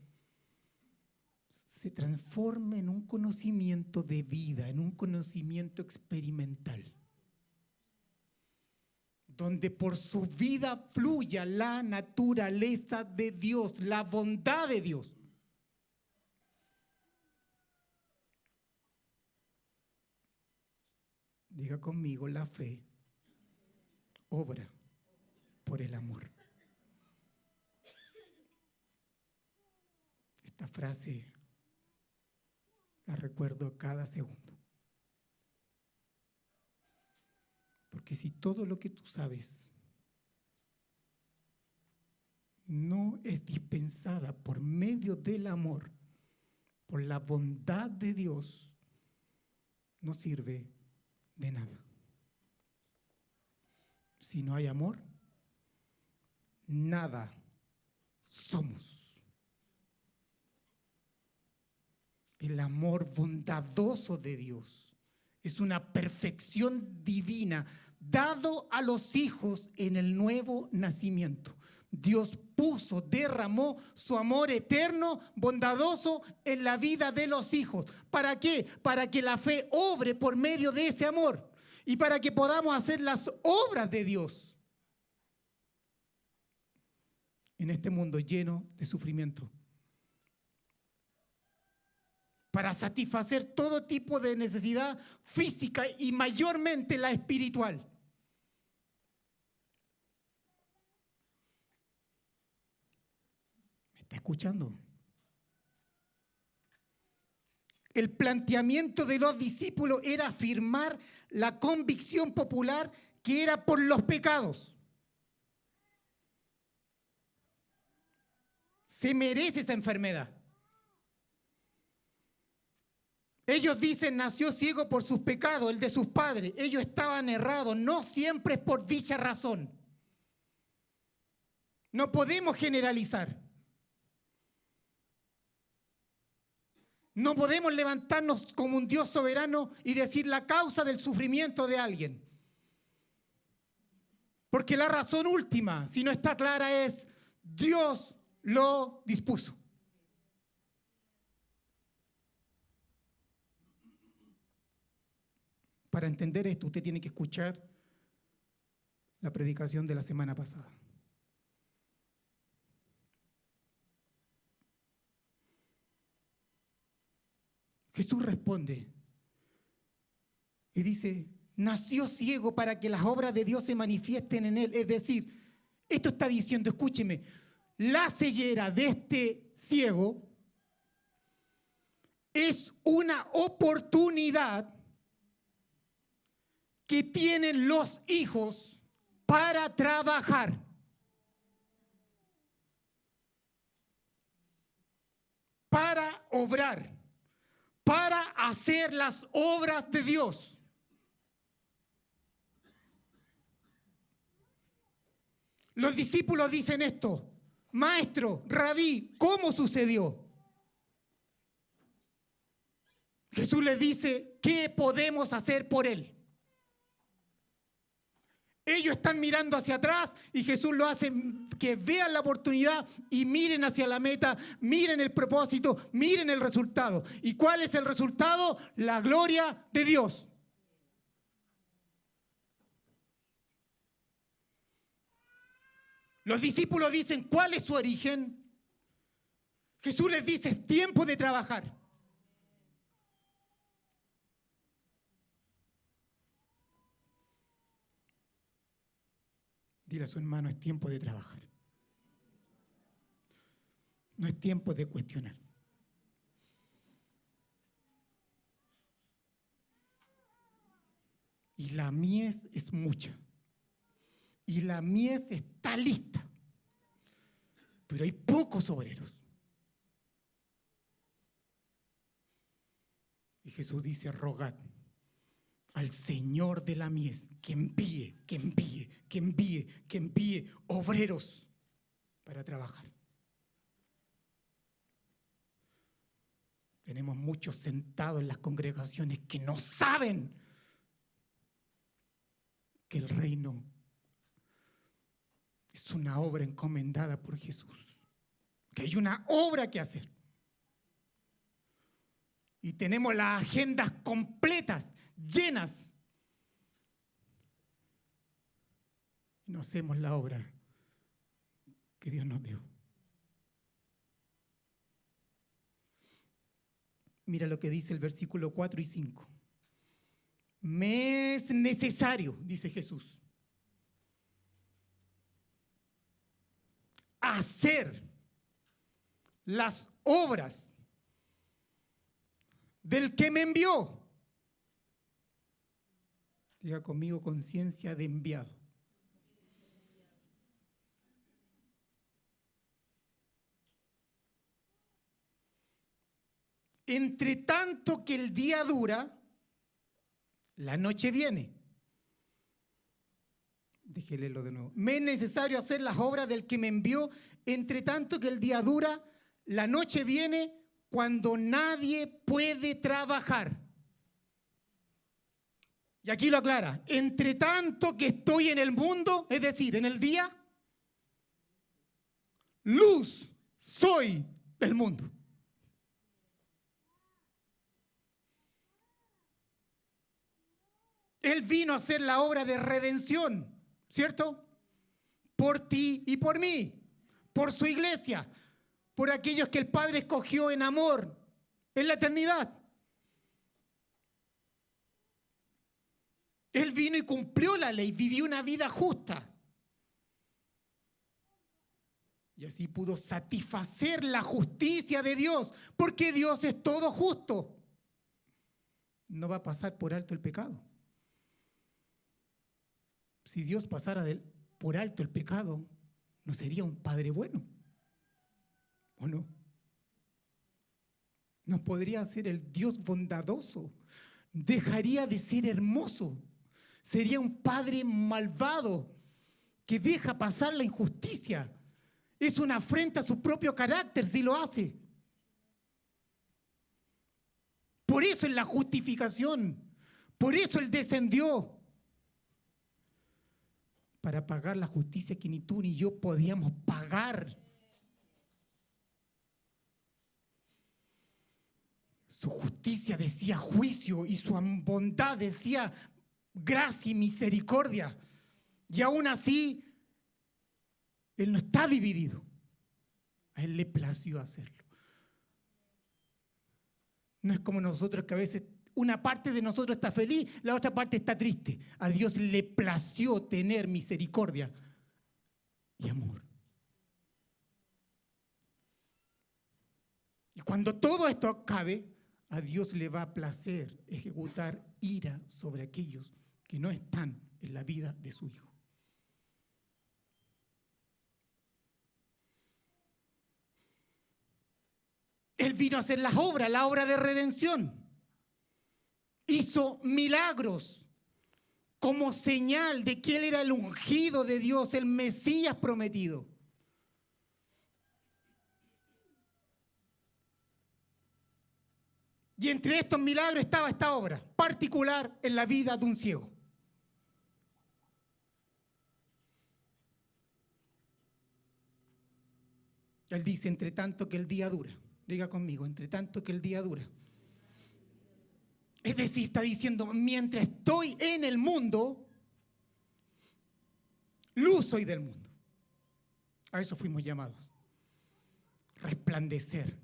se transforme en un conocimiento de vida, en un conocimiento experimental, donde por su vida fluya la naturaleza de Dios, la bondad de Dios. Diga conmigo la fe obra por el amor. Esta frase la recuerdo cada segundo. Porque si todo lo que tú sabes no es dispensada por medio del amor, por la bondad de Dios, no sirve de nada. Si no hay amor, nada somos. El amor bondadoso de Dios es una perfección divina dado a los hijos en el nuevo nacimiento. Dios puso, derramó su amor eterno, bondadoso en la vida de los hijos. ¿Para qué? Para que la fe obre por medio de ese amor y para que podamos hacer las obras de Dios en este mundo lleno de sufrimiento. Para satisfacer todo tipo de necesidad física y mayormente la espiritual. ¿Está escuchando? El planteamiento de los discípulos era afirmar la convicción popular que era por los pecados. Se merece esa enfermedad. Ellos dicen nació ciego por sus pecados, el de sus padres. Ellos estaban errados, no siempre es por dicha razón. No podemos generalizar. No podemos levantarnos como un Dios soberano y decir la causa del sufrimiento de alguien. Porque la razón última, si no está clara, es Dios lo dispuso. Para entender esto, usted tiene que escuchar la predicación de la semana pasada. Jesús responde y dice, nació ciego para que las obras de Dios se manifiesten en él. Es decir, esto está diciendo, escúcheme, la ceguera de este ciego es una oportunidad que tienen los hijos para trabajar. Para obrar para hacer las obras de Dios. Los discípulos dicen esto, maestro, rabí, ¿cómo sucedió? Jesús les dice, ¿qué podemos hacer por él? Ellos están mirando hacia atrás y Jesús lo hace que vean la oportunidad y miren hacia la meta, miren el propósito, miren el resultado. ¿Y cuál es el resultado? La gloria de Dios. Los discípulos dicen, ¿cuál es su origen? Jesús les dice, es tiempo de trabajar. Dile a su hermano, es tiempo de trabajar. No es tiempo de cuestionar. Y la mies es mucha. Y la mies está lista. Pero hay pocos obreros. Y Jesús dice, rogad al Señor de la mies que envíe, que envíe, que envíe, que envíe obreros para trabajar. Tenemos muchos sentados en las congregaciones que no saben que el reino es una obra encomendada por Jesús, que hay una obra que hacer. Y tenemos las agendas completas llenas. Y no hacemos la obra que Dios nos dio. Mira lo que dice el versículo 4 y 5. Me es necesario, dice Jesús, hacer las obras del que me envió. Diga conmigo conciencia de enviado. Entre tanto que el día dura, la noche viene. Déjele lo de nuevo. Me es necesario hacer las obras del que me envió, entre tanto que el día dura, la noche viene cuando nadie puede trabajar. Y aquí lo aclara, entre tanto que estoy en el mundo, es decir, en el día, luz soy del mundo. Él vino a hacer la obra de redención, ¿cierto? Por ti y por mí, por su iglesia, por aquellos que el Padre escogió en amor en la eternidad. Él vino y cumplió la ley, vivió una vida justa. Y así pudo satisfacer la justicia de Dios, porque Dios es todo justo. No va a pasar por alto el pecado. Si Dios pasara por alto el pecado, ¿no sería un Padre bueno? ¿O no? ¿No podría ser el Dios bondadoso? ¿Dejaría de ser hermoso? Sería un padre malvado que deja pasar la injusticia. Es una afrenta a su propio carácter si lo hace. Por eso es la justificación. Por eso Él descendió. Para pagar la justicia que ni tú ni yo podíamos pagar. Su justicia decía juicio y su bondad decía gracia y misericordia. Y aún así, Él no está dividido. A Él le plació hacerlo. No es como nosotros que a veces una parte de nosotros está feliz, la otra parte está triste. A Dios le plació tener misericordia y amor. Y cuando todo esto acabe, a Dios le va a placer ejecutar ira sobre aquellos que no están en la vida de su Hijo. Él vino a hacer las obras, la obra de redención. Hizo milagros como señal de que Él era el ungido de Dios, el Mesías prometido. Y entre estos milagros estaba esta obra particular en la vida de un ciego. Él dice, entre tanto que el día dura. Diga conmigo, entre tanto que el día dura. Es decir, está diciendo, mientras estoy en el mundo, luz soy del mundo. A eso fuimos llamados. Resplandecer.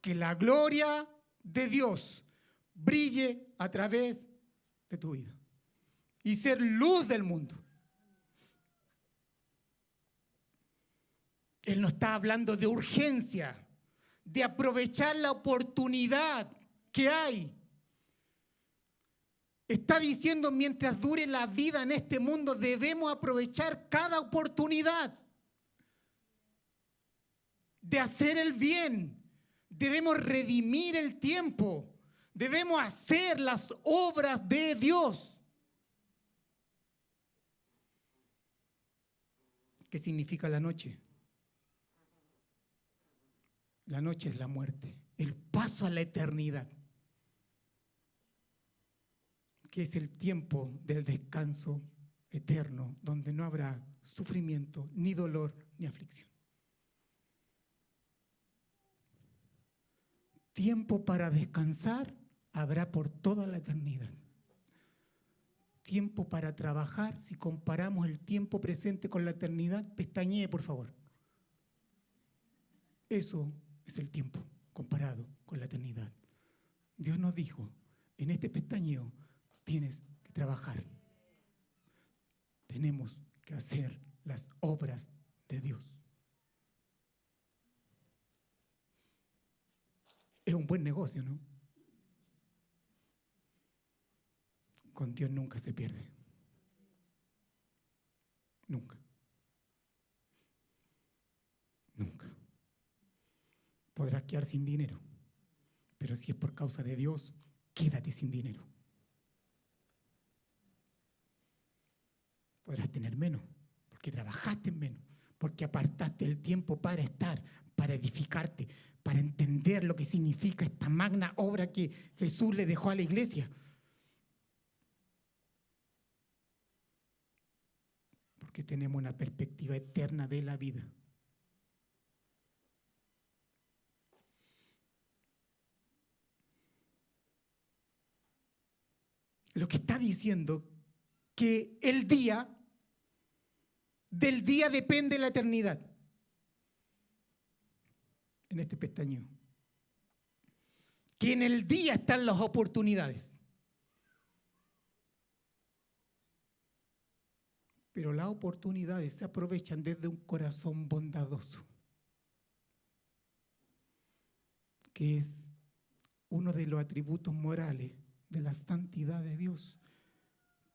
Que la gloria de Dios brille a través de tu vida. Y ser luz del mundo. Él no está hablando de urgencia, de aprovechar la oportunidad que hay. Está diciendo, mientras dure la vida en este mundo, debemos aprovechar cada oportunidad de hacer el bien. Debemos redimir el tiempo. Debemos hacer las obras de Dios. ¿Qué significa la noche? La noche es la muerte, el paso a la eternidad, que es el tiempo del descanso eterno, donde no habrá sufrimiento, ni dolor, ni aflicción. Tiempo para descansar habrá por toda la eternidad. Tiempo para trabajar, si comparamos el tiempo presente con la eternidad, pestañee por favor. Eso es el tiempo comparado con la eternidad. Dios nos dijo, en este pestañeo tienes que trabajar. Tenemos que hacer las obras de Dios. Es un buen negocio, ¿no? Con Dios nunca se pierde. Nunca. Podrás quedar sin dinero, pero si es por causa de Dios, quédate sin dinero. Podrás tener menos, porque trabajaste menos, porque apartaste el tiempo para estar, para edificarte, para entender lo que significa esta magna obra que Jesús le dejó a la iglesia. Porque tenemos una perspectiva eterna de la vida. Lo que está diciendo que el día, del día depende la eternidad. En este pestañeo. Que en el día están las oportunidades. Pero las oportunidades se aprovechan desde un corazón bondadoso, que es uno de los atributos morales de la santidad de Dios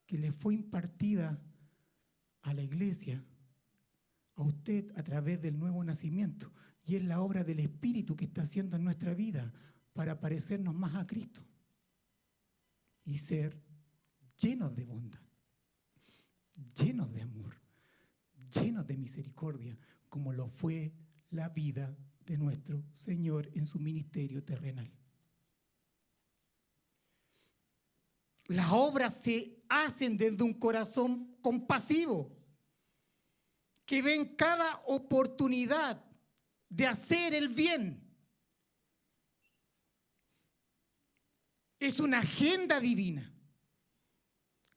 que le fue impartida a la iglesia, a usted a través del nuevo nacimiento. Y es la obra del Espíritu que está haciendo en nuestra vida para parecernos más a Cristo y ser llenos de bondad, llenos de amor, llenos de misericordia, como lo fue la vida de nuestro Señor en su ministerio terrenal. Las obras se hacen desde un corazón compasivo, que ven cada oportunidad de hacer el bien. Es una agenda divina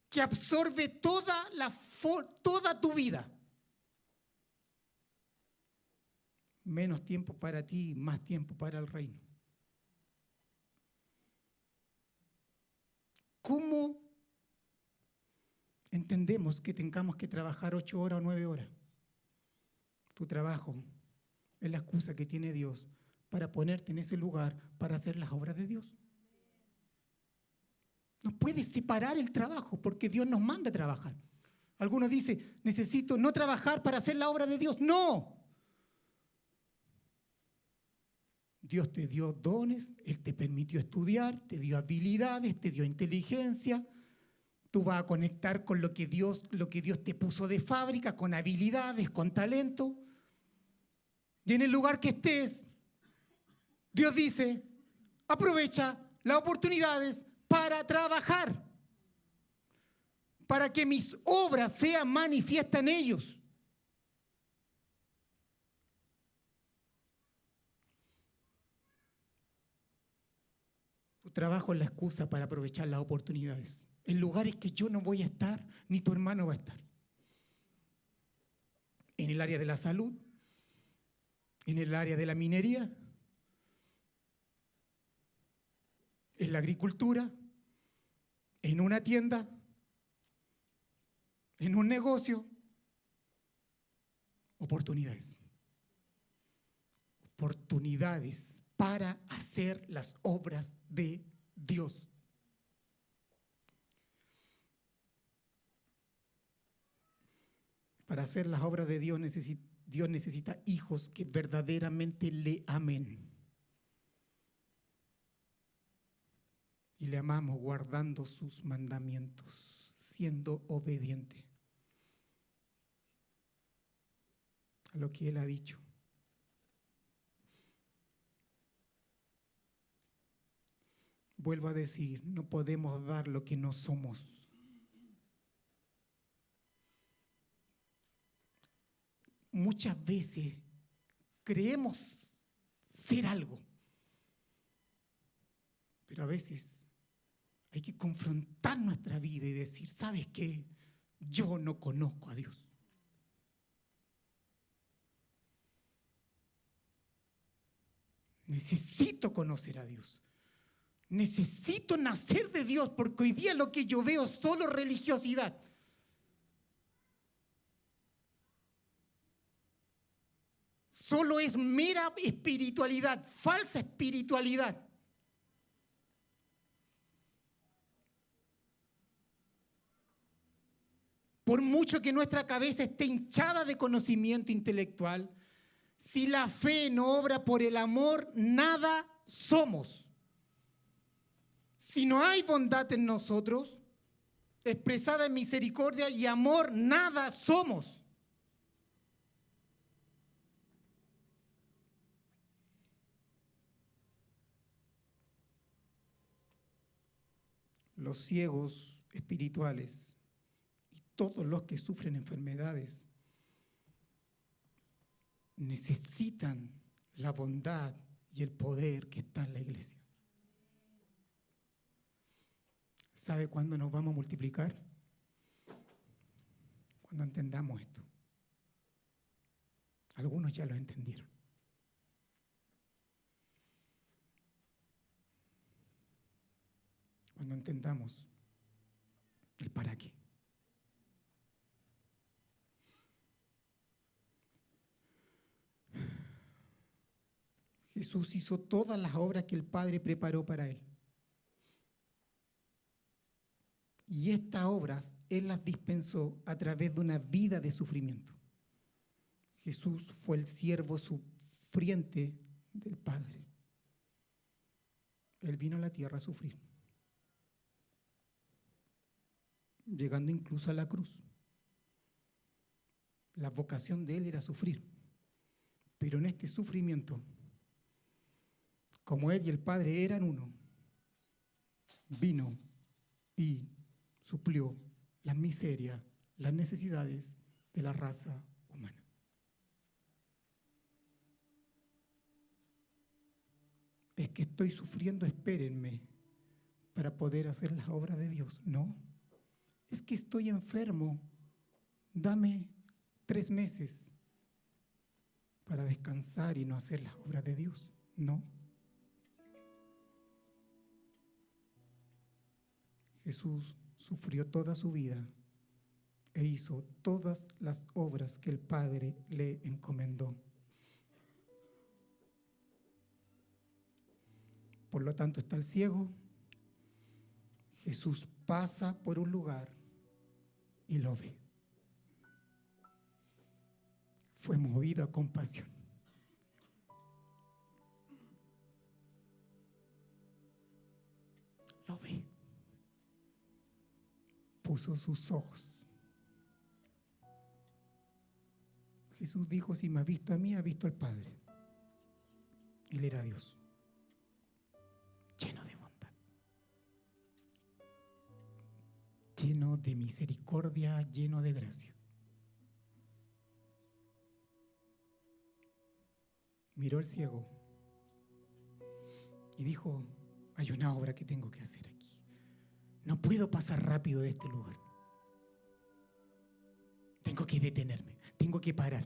que absorbe toda, la, toda tu vida. Menos tiempo para ti, más tiempo para el reino. ¿Cómo entendemos que tengamos que trabajar ocho horas o nueve horas? Tu trabajo es la excusa que tiene Dios para ponerte en ese lugar para hacer las obras de Dios. No puedes separar el trabajo porque Dios nos manda a trabajar. Algunos dicen, necesito no trabajar para hacer la obra de Dios. No, Dios te dio dones, Él te permitió estudiar, te dio habilidades, te dio inteligencia. Tú vas a conectar con lo que Dios, lo que Dios te puso de fábrica, con habilidades, con talento. Y en el lugar que estés, Dios dice, aprovecha las oportunidades para trabajar, para que mis obras sean manifiestas en ellos. Trabajo es la excusa para aprovechar las oportunidades. En lugares que yo no voy a estar, ni tu hermano va a estar. En el área de la salud, en el área de la minería, en la agricultura, en una tienda, en un negocio. Oportunidades. Oportunidades para hacer las obras de Dios. Para hacer las obras de Dios, Dios necesita hijos que verdaderamente le amen. Y le amamos guardando sus mandamientos, siendo obediente a lo que Él ha dicho. Vuelvo a decir, no podemos dar lo que no somos. Muchas veces creemos ser algo, pero a veces hay que confrontar nuestra vida y decir, ¿sabes qué? Yo no conozco a Dios. Necesito conocer a Dios. Necesito nacer de Dios porque hoy día lo que yo veo es solo religiosidad. Solo es mera espiritualidad, falsa espiritualidad. Por mucho que nuestra cabeza esté hinchada de conocimiento intelectual, si la fe no obra por el amor, nada somos. Si no hay bondad en nosotros, expresada en misericordia y amor, nada somos. Los ciegos espirituales todos los que sufren enfermedades necesitan la bondad y el poder que está en la iglesia. ¿Sabe cuándo nos vamos a multiplicar? Cuando entendamos esto. Algunos ya lo entendieron. Cuando entendamos el para qué. Jesús hizo todas las obras que el Padre preparó para él. Y estas obras Él las dispensó a través de una vida de sufrimiento. Jesús fue el siervo sufriente del Padre. Él vino a la tierra a sufrir, llegando incluso a la cruz. La vocación de Él era sufrir, pero en este sufrimiento como Él y el Padre eran uno, vino y suplió la miseria, las necesidades de la raza humana. Es que estoy sufriendo, espérenme, para poder hacer las obras de Dios. No, es que estoy enfermo, dame tres meses para descansar y no hacer las obras de Dios. No. Jesús sufrió toda su vida e hizo todas las obras que el Padre le encomendó. Por lo tanto, está el ciego. Jesús pasa por un lugar y lo ve. Fue movido a compasión. Lo ve puso sus ojos. Jesús dijo, si me ha visto a mí, ha visto al Padre. Él era Dios, lleno de bondad, lleno de misericordia, lleno de gracia. Miró al ciego y dijo, hay una obra que tengo que hacer. No puedo pasar rápido de este lugar. Tengo que detenerme, tengo que parar.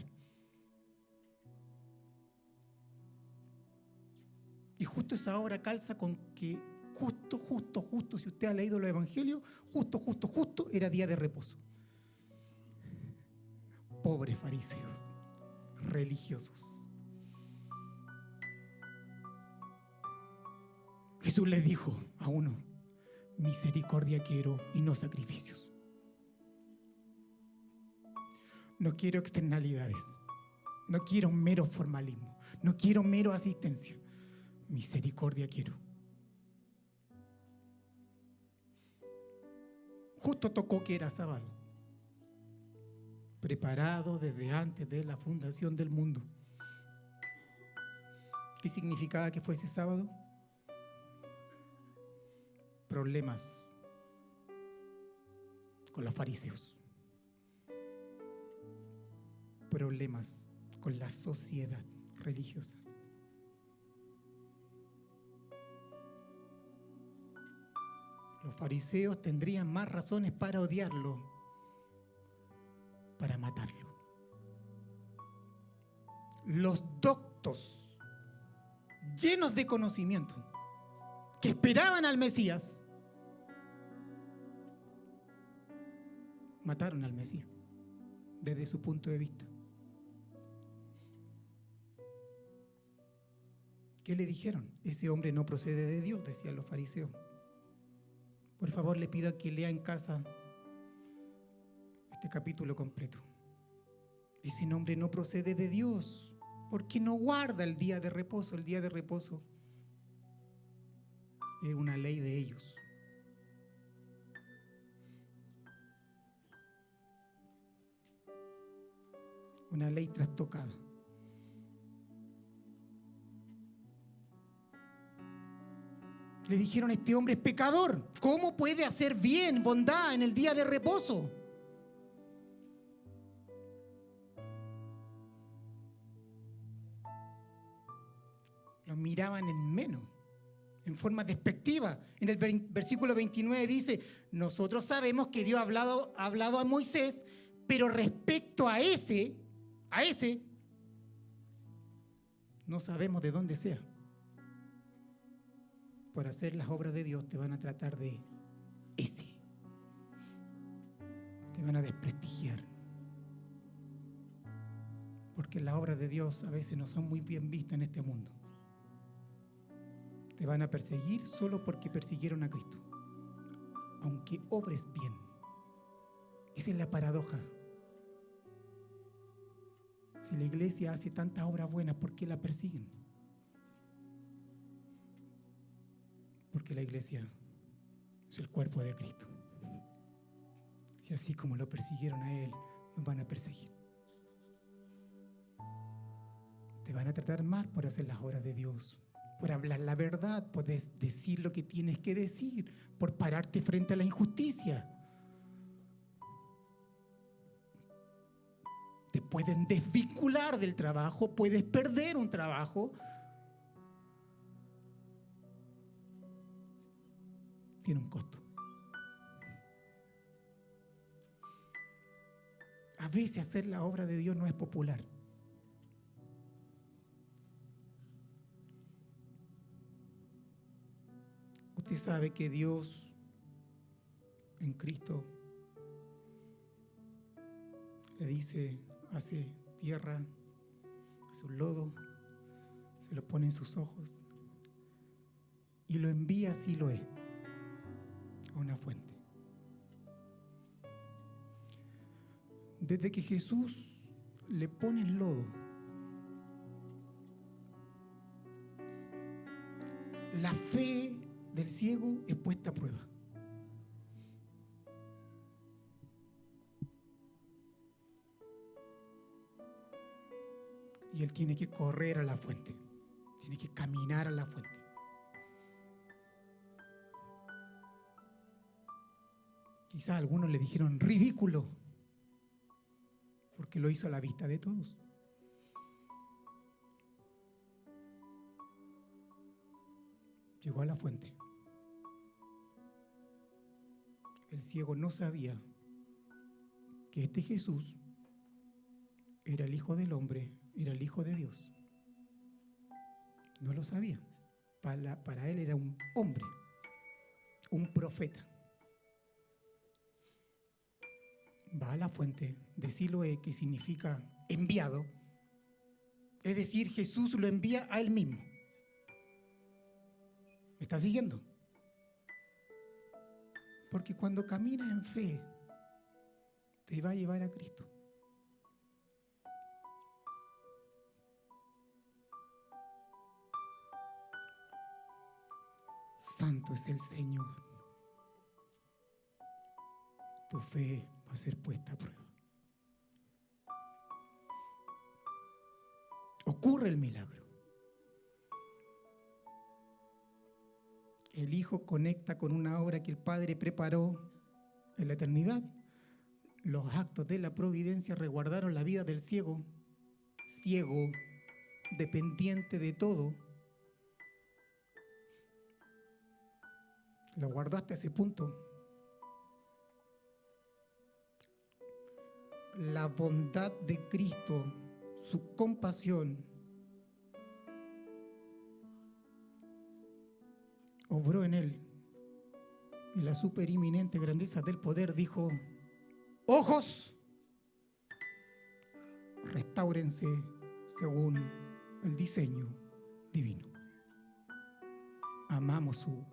Y justo esa hora calza con que justo, justo, justo, si usted ha leído los evangelios, justo, justo, justo era día de reposo. Pobres fariseos, religiosos. Jesús les dijo a uno, misericordia quiero y no sacrificios. No quiero externalidades. No quiero mero formalismo. No quiero mero asistencia. Misericordia quiero. Justo tocó que era sábado. Preparado desde antes de la fundación del mundo. ¿Qué significaba que fuese sábado? Problemas con los fariseos, problemas con la sociedad religiosa. Los fariseos tendrían más razones para odiarlo, para matarlo. Los doctos, llenos de conocimiento, que esperaban al Mesías, mataron al Mesías desde su punto de vista. ¿Qué le dijeron? Ese hombre no procede de Dios, decían los fariseos. Por favor, le pido que lea en casa este capítulo completo. Ese nombre no procede de Dios, porque no guarda el día de reposo. El día de reposo es una ley de ellos. Una ley trastocada. Le dijeron, este hombre es pecador. ¿Cómo puede hacer bien, bondad en el día de reposo? Lo miraban en menos, en forma despectiva. En el versículo 29 dice, nosotros sabemos que Dios ha hablado, ha hablado a Moisés, pero respecto a ese, a ese, no sabemos de dónde sea por hacer las obras de Dios te van a tratar de ese. Te van a desprestigiar. Porque las obras de Dios a veces no son muy bien vistas en este mundo. Te van a perseguir solo porque persiguieron a Cristo. Aunque obres bien. Esa es la paradoja. Si la iglesia hace tantas obras buenas, ¿por qué la persiguen? Porque la iglesia es el cuerpo de Cristo. Y así como lo persiguieron a Él, nos van a perseguir. Te van a tratar mal por hacer las obras de Dios, por hablar la verdad, por decir lo que tienes que decir, por pararte frente a la injusticia. Te pueden desvincular del trabajo, puedes perder un trabajo tiene un costo. A veces hacer la obra de Dios no es popular. Usted sabe que Dios en Cristo le dice, hace tierra, hace un lodo, se lo pone en sus ojos y lo envía así lo es una fuente. Desde que Jesús le pone el lodo, la fe del ciego es puesta a prueba. Y él tiene que correr a la fuente, tiene que caminar a la fuente. Quizá algunos le dijeron ridículo, porque lo hizo a la vista de todos. Llegó a la fuente. El ciego no sabía que este Jesús era el Hijo del Hombre, era el Hijo de Dios. No lo sabía. Para, él era un hombre, un profeta. va a la fuente de Siloé, que significa enviado. Es decir, Jesús lo envía a él mismo. ¿Me está siguiendo? Porque cuando caminas en fe, te va a llevar a Cristo. Santo es el Señor. Tu fe va a ser puesta a prueba. Ocurre el milagro. El Hijo conecta con una obra que el Padre preparó en la eternidad. Los actos de la providencia resguardaron la vida del ciego, ciego, dependiente de todo. Lo guardó hasta ese punto. la bondad de Cristo, su compasión, obró en él y la superiminente grandeza del poder dijo, ojos, restáurense según el diseño divino. Amamos su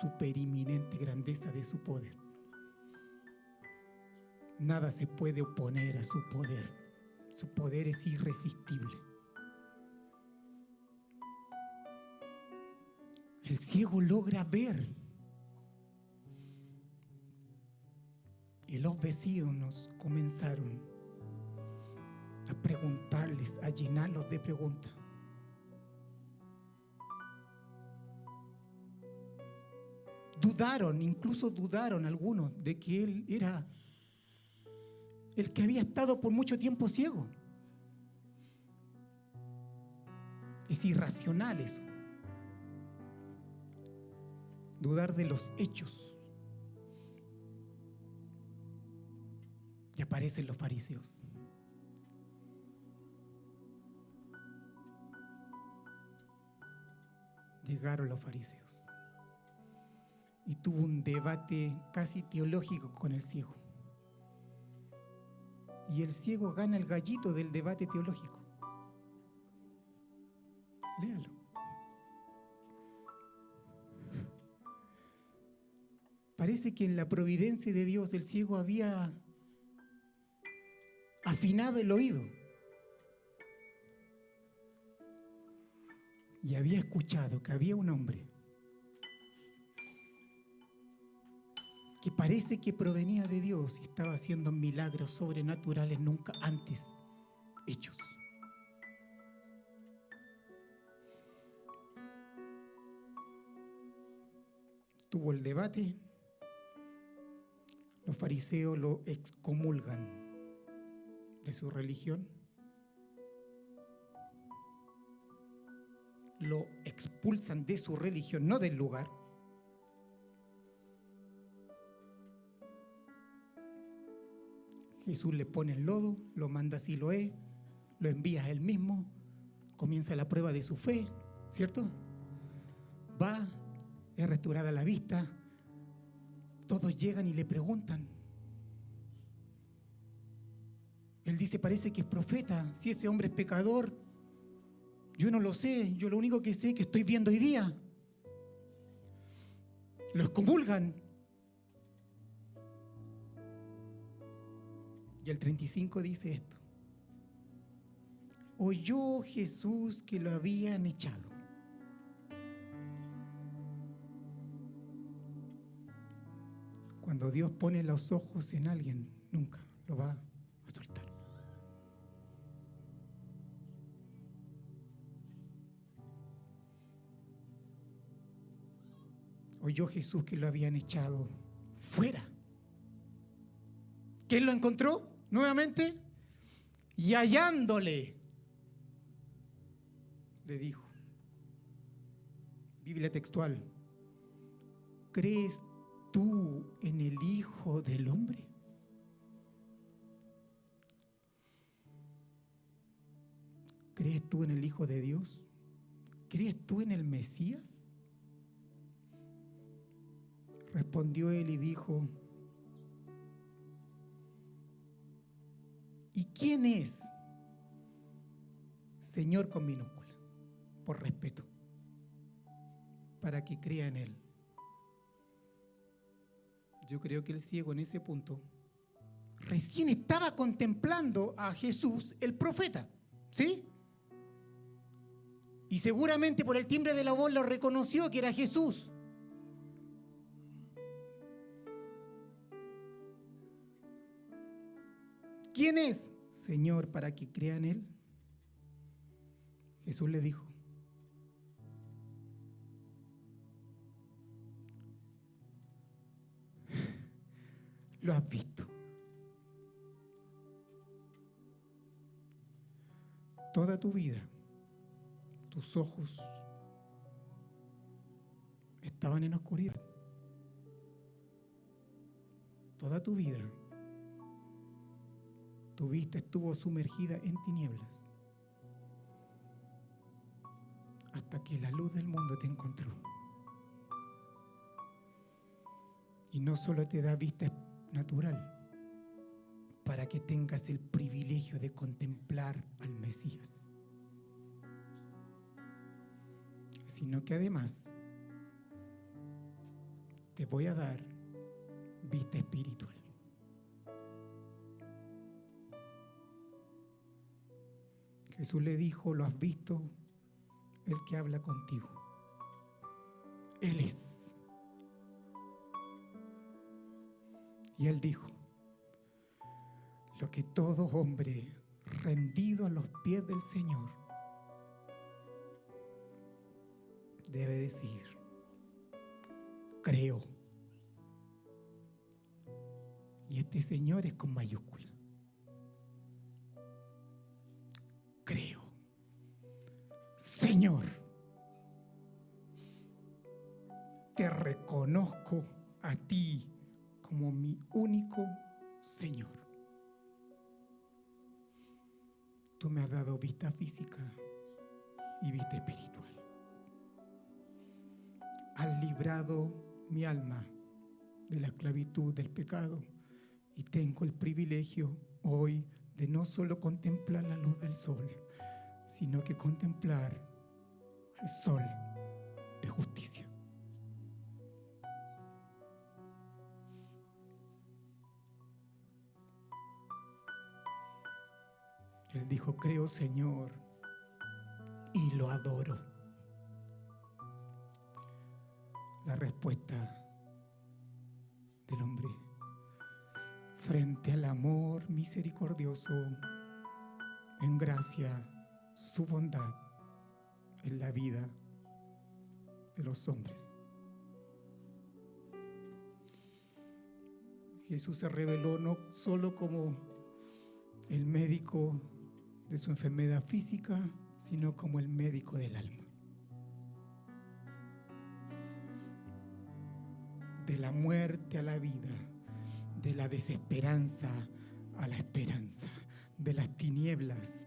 superiminente grandeza de su poder. Nada se puede oponer a su poder. Su poder es irresistible. El ciego logra ver. Y los vecinos comenzaron a preguntarles, a llenarlos de preguntas. Dudaron, incluso dudaron algunos de que él era el que había estado por mucho tiempo ciego. Es irracional eso. Dudar de los hechos. Y aparecen los fariseos. Llegaron los fariseos. Y tuvo un debate casi teológico con el ciego y el ciego gana el gallito del debate teológico. Léalo. Parece que en la providencia de Dios el ciego había afinado el oído y había escuchado que había un hombre que parece que provenía de Dios y estaba haciendo milagros sobrenaturales nunca antes hechos. Tuvo el debate, los fariseos lo excomulgan de su religión, lo expulsan de su religión, no del lugar. Jesús le pone el lodo, lo manda a Siloé, lo envía a él mismo, comienza la prueba de su fe, ¿cierto? Va, es restaurada la vista, todos llegan y le preguntan. Él dice, parece que es profeta, si ese hombre es pecador, yo no lo sé, yo lo único que sé es que estoy viendo hoy día. Lo excomulgan, Y el 35 dice esto. Oyó Jesús que lo habían echado. Cuando Dios pone los ojos en alguien, nunca lo va a soltar. Oyó Jesús que lo habían echado fuera. ¿Quién lo encontró? nuevamente y hallándole, le dijo, Biblia textual, ¿crees tú en el Hijo del Hombre? ¿Crees tú en el Hijo de Dios? ¿Crees tú en el Mesías? Respondió él y dijo, ¿Y quién es? Señor con minúscula, por respeto, para que crea en Él. Yo creo que el ciego en ese punto recién estaba contemplando a Jesús, el profeta, ¿sí? Y seguramente por el timbre de la voz lo reconoció que era Jesús. ¿Quién es, Señor, para que crea en Él? Jesús le dijo, lo has visto. Toda tu vida, tus ojos estaban en oscuridad. Toda tu vida tu vista estuvo sumergida en tinieblas hasta que la luz del mundo te encontró. Y no solo te da vista natural, para que tengas el privilegio de contemplar al Mesías, sino que además te voy a dar vista espiritual. Jesús le dijo, lo has visto, el que habla contigo. Él es. Y él dijo, lo que todo hombre rendido a los pies del Señor debe decir, creo. Y este Señor es con mayúscula. Creo. Señor, te reconozco a ti como mi único Señor. Tú me has dado vista física y vista espiritual. Has librado mi alma de la esclavitud del pecado y tengo el privilegio hoy de no solo contemplar la luz del sol, sino que contemplar el sol dijo, creo Señor y lo adoro. La respuesta del hombre frente al amor misericordioso en gracia, su bondad en la vida de los hombres. Jesús se reveló no solo como el médico de su enfermedad física, sino como el médico del alma. De la muerte a la vida, de la desesperanza a la esperanza, de las tinieblas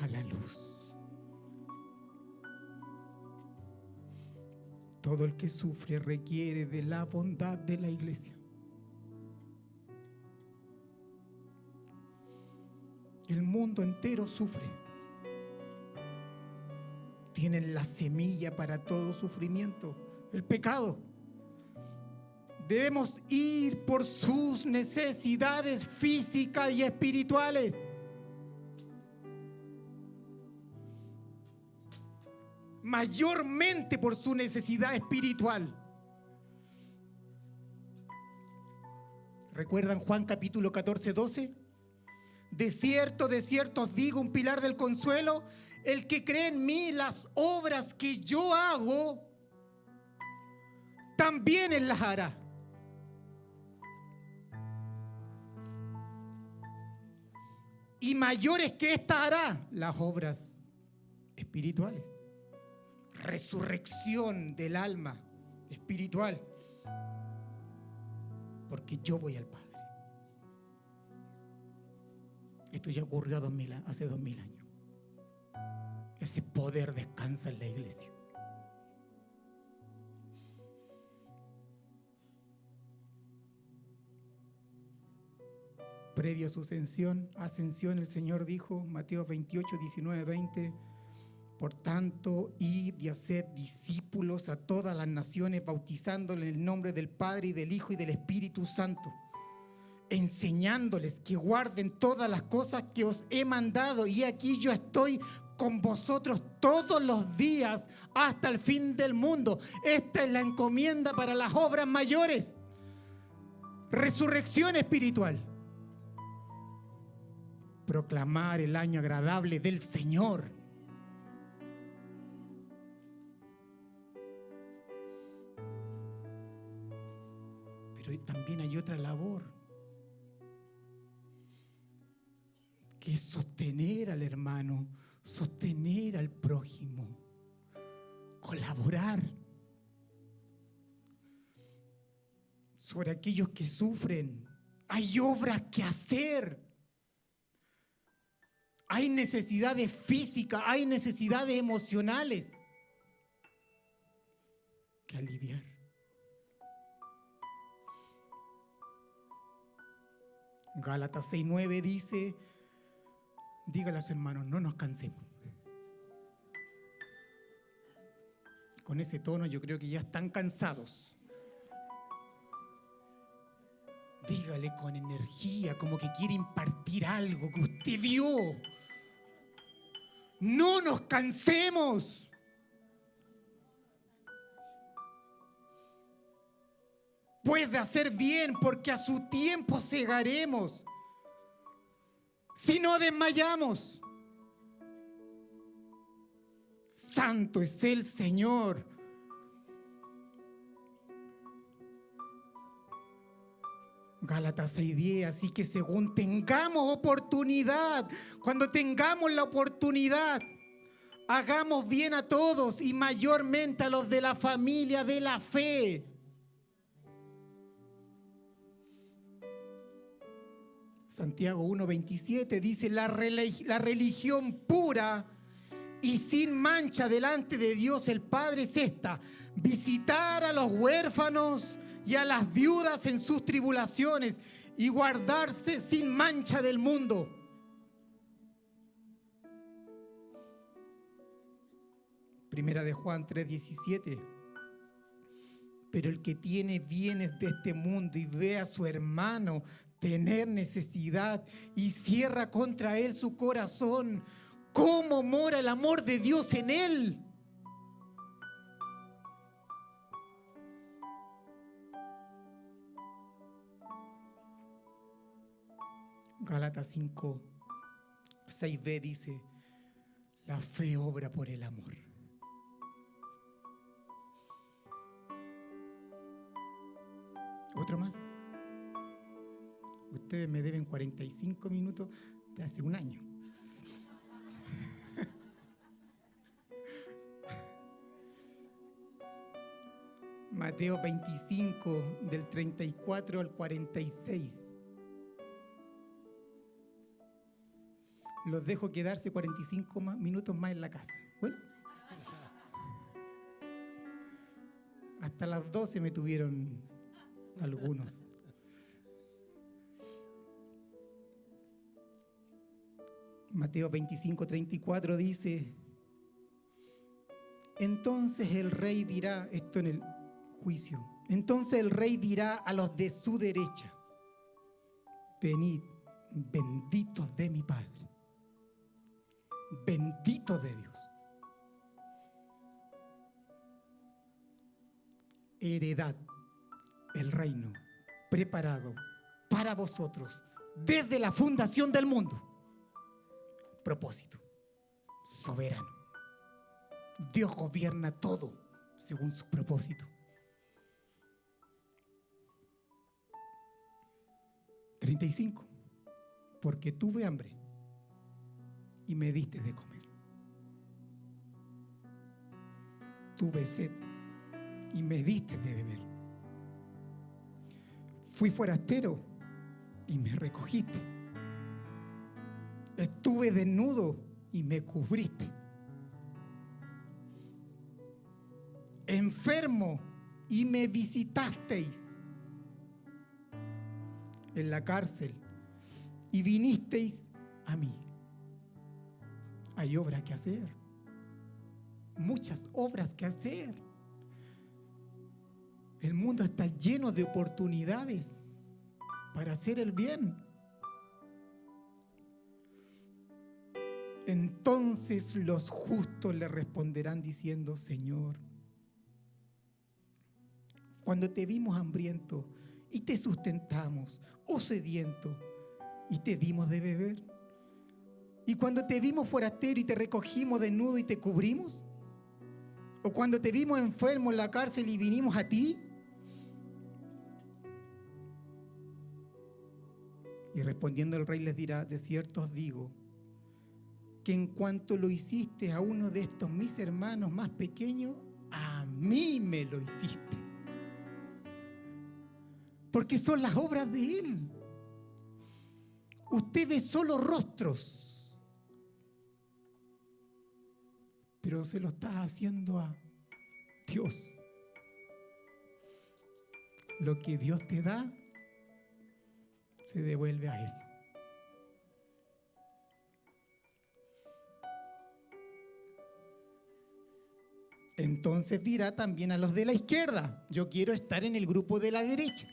a la luz. Todo el que sufre requiere de la bondad de la iglesia. El mundo entero sufre. Tienen la semilla para todo sufrimiento, el pecado. Debemos ir por sus necesidades físicas y espirituales. Mayormente por su necesidad espiritual. ¿Recuerdan Juan capítulo 14, 12? De cierto, de cierto os digo, un pilar del consuelo, el que cree en mí, las obras que yo hago, también él las hará. Y mayores que esta hará las obras espirituales. Resurrección del alma espiritual. Porque yo voy al Padre. Esto ya ocurrió hace dos mil años. Ese poder descansa en la iglesia. Previo a su ascensión, ascensión, el Señor dijo, Mateo 28, 19, 20, por tanto, id y haced discípulos a todas las naciones, bautizándoles en el nombre del Padre y del Hijo y del Espíritu Santo enseñándoles que guarden todas las cosas que os he mandado. Y aquí yo estoy con vosotros todos los días hasta el fin del mundo. Esta es la encomienda para las obras mayores. Resurrección espiritual. Proclamar el año agradable del Señor. Pero también hay otra labor que es sostener al hermano, sostener al prójimo, colaborar sobre aquellos que sufren. Hay obras que hacer. Hay necesidades físicas, hay necesidades emocionales que aliviar. Gálatas 6.9 dice, dígale a su hermano, no nos cansemos. Con ese tono yo creo que ya están cansados. Dígale con energía, como que quiere impartir algo que usted vio. No nos cansemos. Puede hacer bien porque a su tiempo cegaremos. Si no desmayamos. Santo es el Señor. Gálatas 6:10, así que según tengamos oportunidad, cuando tengamos la oportunidad, hagamos bien a todos y mayormente a los de la familia de la fe. Santiago 1:27 dice, la, la religión pura y sin mancha delante de Dios el Padre es esta, visitar a los huérfanos y a las viudas en sus tribulaciones y guardarse sin mancha del mundo. Primera de Juan 3:17. Pero el que tiene bienes de este mundo y ve a su hermano tener necesidad y cierra contra él su corazón, ¿cómo mora el amor de Dios en él? Gálatas 5, 6b dice, la fe obra por el amor. ¿Otro más? Ustedes me deben 45 minutos de hace un año. Mateo 25, del 34 al 46. los dejo quedarse 45 minutos más en la casa. Bueno. Hasta las 12 me tuvieron algunos. Mateo 25, 34 dice, entonces el rey dirá, esto en el juicio, entonces el rey dirá a los de su derecha, venid, benditos de mi Padre bendito de Dios. Heredad, el reino preparado para vosotros desde la fundación del mundo. Propósito, soberano. Dios gobierna todo según su propósito. 35. Porque tuve hambre y me diste de comer. Tuve sed y me diste de beber. Fui forastero y me recogiste. Estuve desnudo y me cubriste. Enfermo y me visitasteis. En la cárcel y vinisteis a mí hay obra que hacer. Muchas obras que hacer. El mundo está lleno de oportunidades para hacer el bien. Entonces los justos le responderán diciendo, Señor, cuando te vimos hambriento y te sustentamos, o sediento, y te dimos de beber. Y cuando te vimos forastero y te recogimos desnudo y te cubrimos. O cuando te vimos enfermo en la cárcel y vinimos a ti. Y respondiendo el rey les dirá, de cierto os digo, que en cuanto lo hiciste a uno de estos mis hermanos más pequeños, a mí me lo hiciste. Porque son las obras de Él. Usted ve solo rostros pero se lo estás haciendo a Dios. Lo que Dios te da, se devuelve a Él. Entonces dirá también a los de la izquierda, yo quiero estar en el grupo de la derecha.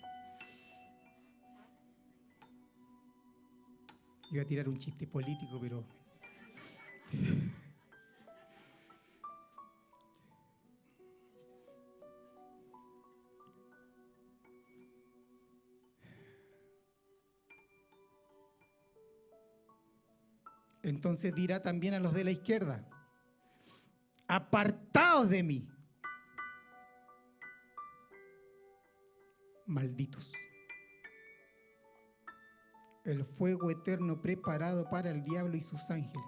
Iba a tirar un chiste político, pero... Entonces dirá también a los de la izquierda, apartaos de mí, malditos. El fuego eterno preparado para el diablo y sus ángeles.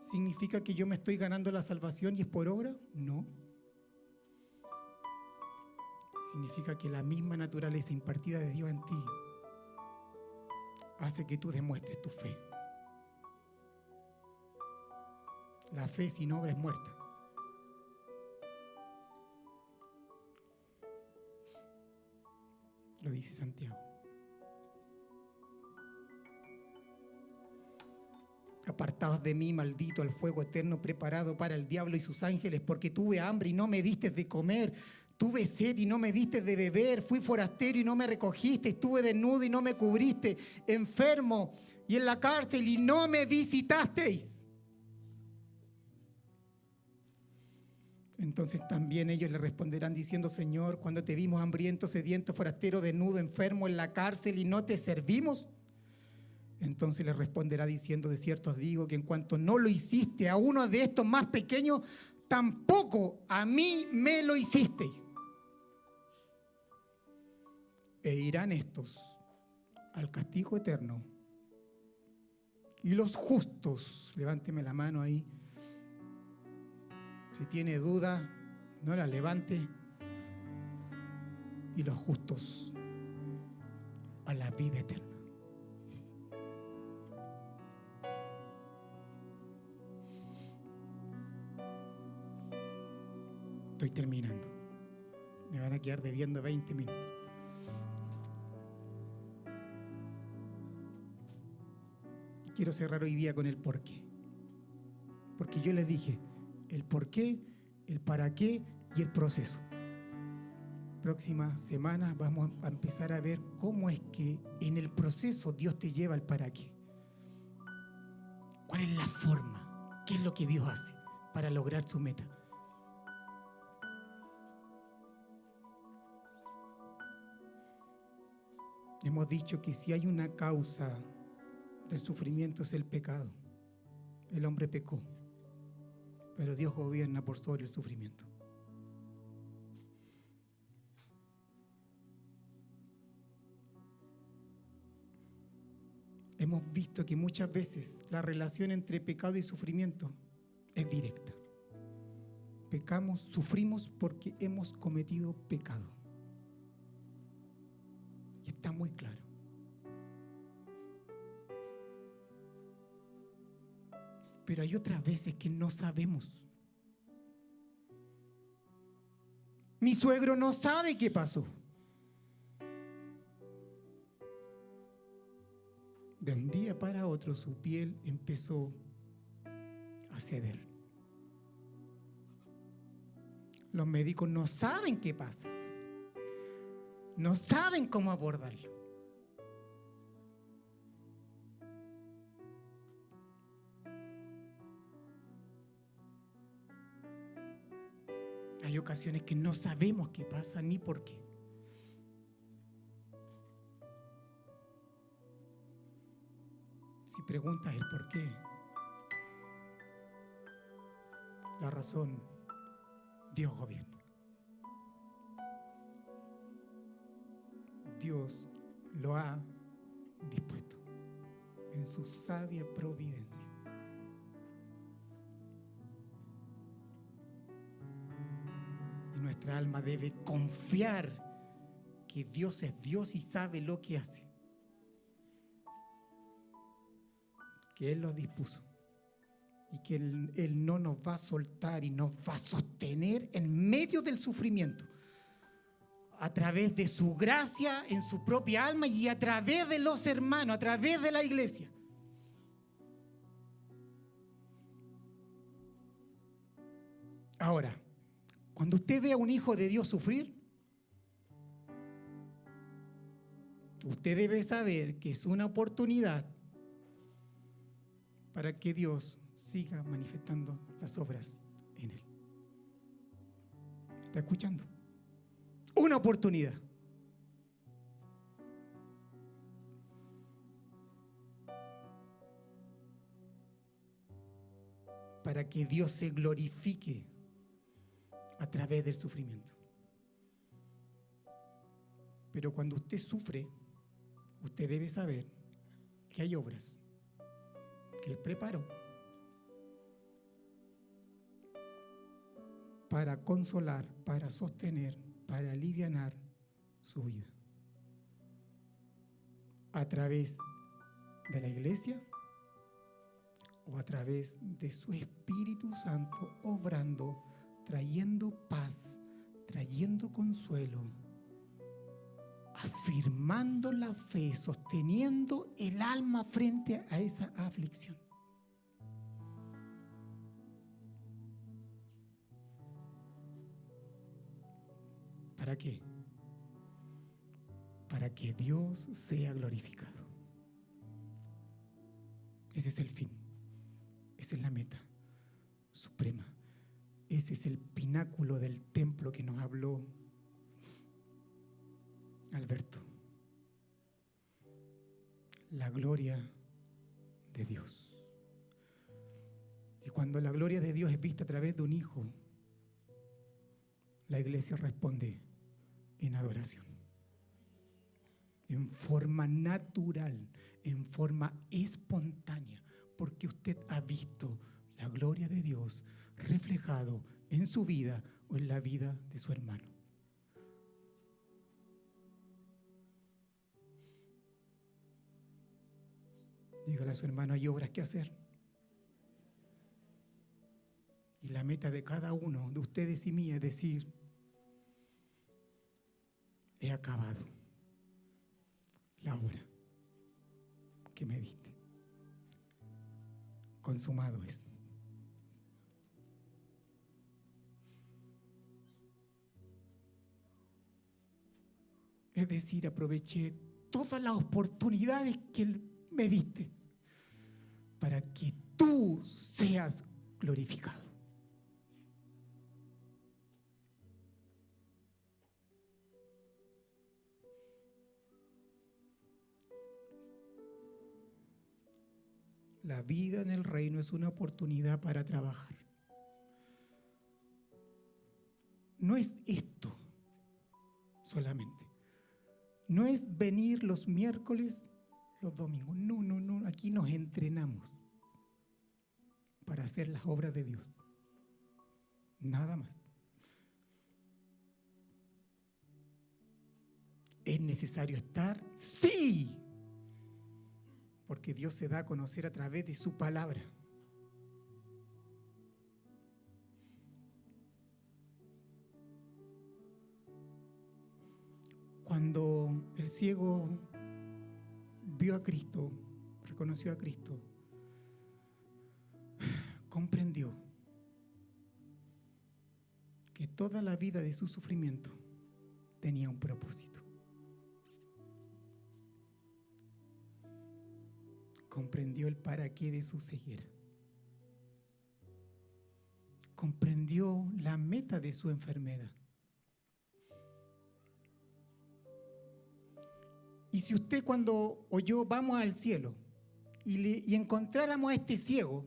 ¿Significa que yo me estoy ganando la salvación y es por obra? No. Significa que la misma naturaleza impartida de Dios en ti hace que tú demuestres tu fe. La fe sin obra es muerta. Lo dice Santiago. Apartados de mí, maldito, al fuego eterno preparado para el diablo y sus ángeles, porque tuve hambre y no me diste de comer, Tuve sed y no me diste de beber, fui forastero y no me recogiste, estuve desnudo y no me cubriste, enfermo y en la cárcel y no me visitasteis. Entonces también ellos le responderán diciendo, Señor, cuando te vimos hambriento, sediento, forastero, desnudo, enfermo en la cárcel y no te servimos. Entonces le responderá diciendo, de cierto os digo que en cuanto no lo hiciste a uno de estos más pequeños, tampoco a mí me lo hicisteis. E irán estos al castigo eterno. Y los justos, levánteme la mano ahí. Si tiene duda, no la levante. Y los justos a la vida eterna. Estoy terminando. Me van a quedar debiendo 20 minutos. quiero cerrar hoy día con el por qué. Porque yo les dije el por qué, el para qué y el proceso. Próximas semanas vamos a empezar a ver cómo es que en el proceso Dios te lleva al para qué. ¿Cuál es la forma? ¿Qué es lo que Dios hace para lograr su meta? Hemos dicho que si hay una causa del sufrimiento es el pecado. El hombre pecó, pero Dios gobierna por sobre el sufrimiento. Hemos visto que muchas veces la relación entre pecado y sufrimiento es directa. Pecamos, sufrimos porque hemos cometido pecado. Y está muy claro. Pero hay otras veces que no sabemos. Mi suegro no sabe qué pasó. De un día para otro su piel empezó a ceder. Los médicos no saben qué pasa. No saben cómo abordarlo. Hay ocasiones que no sabemos qué pasa ni por qué. Si preguntas el por qué, la razón, Dios gobierna. Dios lo ha dispuesto en su sabia providencia. Nuestra alma debe confiar que Dios es Dios y sabe lo que hace. Que Él lo dispuso. Y que él, él, no nos va a soltar y nos va a sostener en medio del sufrimiento. a través de su gracia en su propia alma y a través de los hermanos, a través de la iglesia. Ahora, cuando usted ve a un hijo de Dios sufrir, usted debe saber que es una oportunidad para que Dios siga manifestando las obras en él. ¿Está escuchando? Una oportunidad. Para que Dios se glorifique a través del sufrimiento. Pero cuando usted sufre, usted debe saber que hay obras que Él preparó para consolar, para sostener, para aliviar su vida. A través de la iglesia o a través de su Espíritu Santo obrando, trayendo paz, trayendo consuelo, afirmando la fe, sosteniendo el alma frente a esa aflicción. ¿Para qué? Para que Dios sea glorificado. Ese es el fin. Esa es la meta suprema. Ese es el pináculo del templo que nos habló Alberto. La gloria de Dios. Y cuando la gloria de Dios es vista a través de un hijo, la iglesia responde, en adoración. En forma natural, en forma espontánea, porque usted ha visto la gloria de Dios reflejado en su vida o en la vida de su hermano. Dígale a su hermano, hay obras que hacer. Y la meta de cada uno de ustedes y mía es decir, he acabado la obra que me diste. Consumado es. Es decir, aproveché todas las oportunidades que me diste para que tú seas glorificado. La vida en el reino es una oportunidad para trabajar. No es esto solamente. No es venir los miércoles, los domingos. No, no, no. Aquí nos entrenamos para hacer las obras de Dios. Nada más. ¿Es necesario estar? Sí porque Dios se da a conocer a través de su palabra. Cuando el ciego vio a Cristo, reconoció a Cristo, comprendió que toda la vida de su sufrimiento tenía un propósito. comprendió el para qué de su ceguera. Comprendió la meta de su enfermedad. Y si usted cuando o yo vamos al cielo y, y encontráramos a este ciego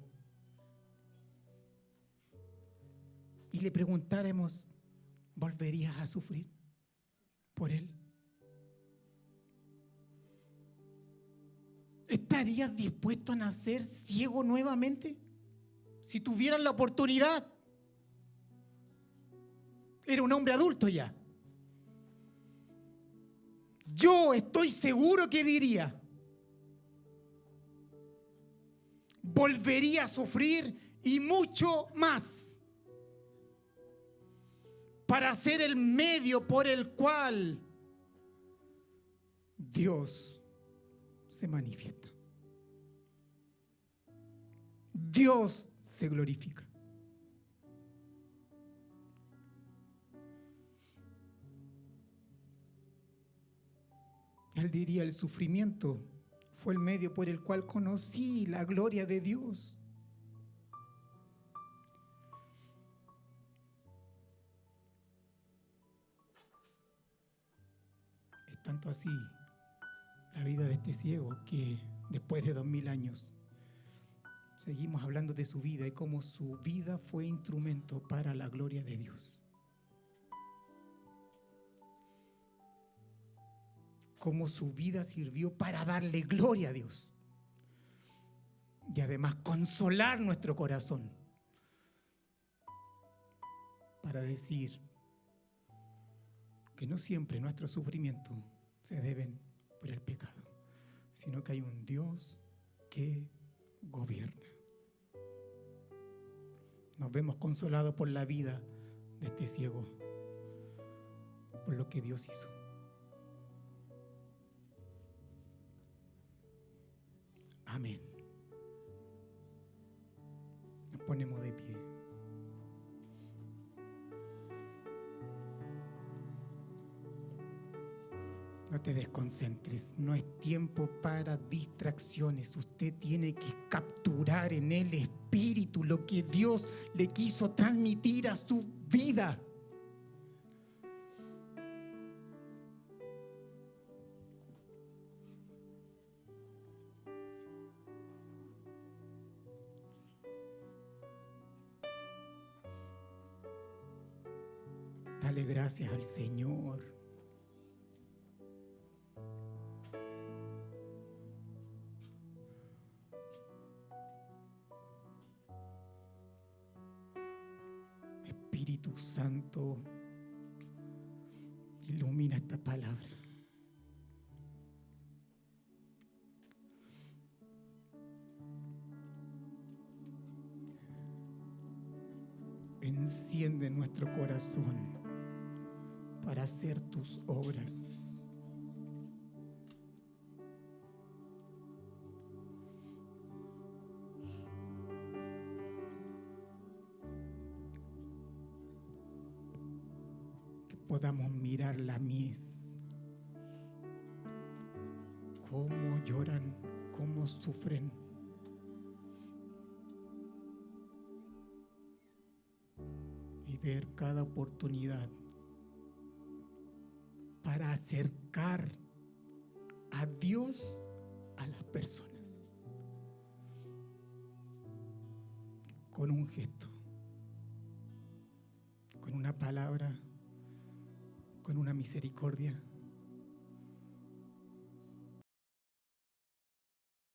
y le preguntáramos, ¿volverías a sufrir por él? ¿Estarías dispuesto a nacer ciego nuevamente? Si tuvieras la oportunidad. Era un hombre adulto ya. Yo estoy seguro que diría, volvería a sufrir y mucho más. para ser el medio por el cual Dios se manifiesta. Dios se glorifica. Él diría, el sufrimiento fue el medio por el cual conocí la gloria de Dios. Es tanto así la vida de este ciego que después de dos mil años seguimos hablando de su vida y cómo su vida fue instrumento para la gloria de Dios. Cómo su vida sirvió para darle gloria a Dios. Y además consolar nuestro corazón. Para decir que no siempre nuestros sufrimientos se deben por el pecado, sino que hay un Dios que gobierna. Nos vemos consolados por la vida de este ciego, por lo que Dios hizo. Amén. Nos ponemos de pie. No te desconcentres, no es tiempo para distracciones. Usted tiene que capturar en el espíritu lo que Dios le quiso transmitir a su vida. Al Señor. Espíritu Santo, ilumina esta palabra. Enciende nuestro corazón hacer tus obras. Que podamos mirar la mies, cómo lloran, cómo sufren. Y ver cada oportunidad acercar a Dios a las personas. Con un gesto, con una palabra, con una misericordia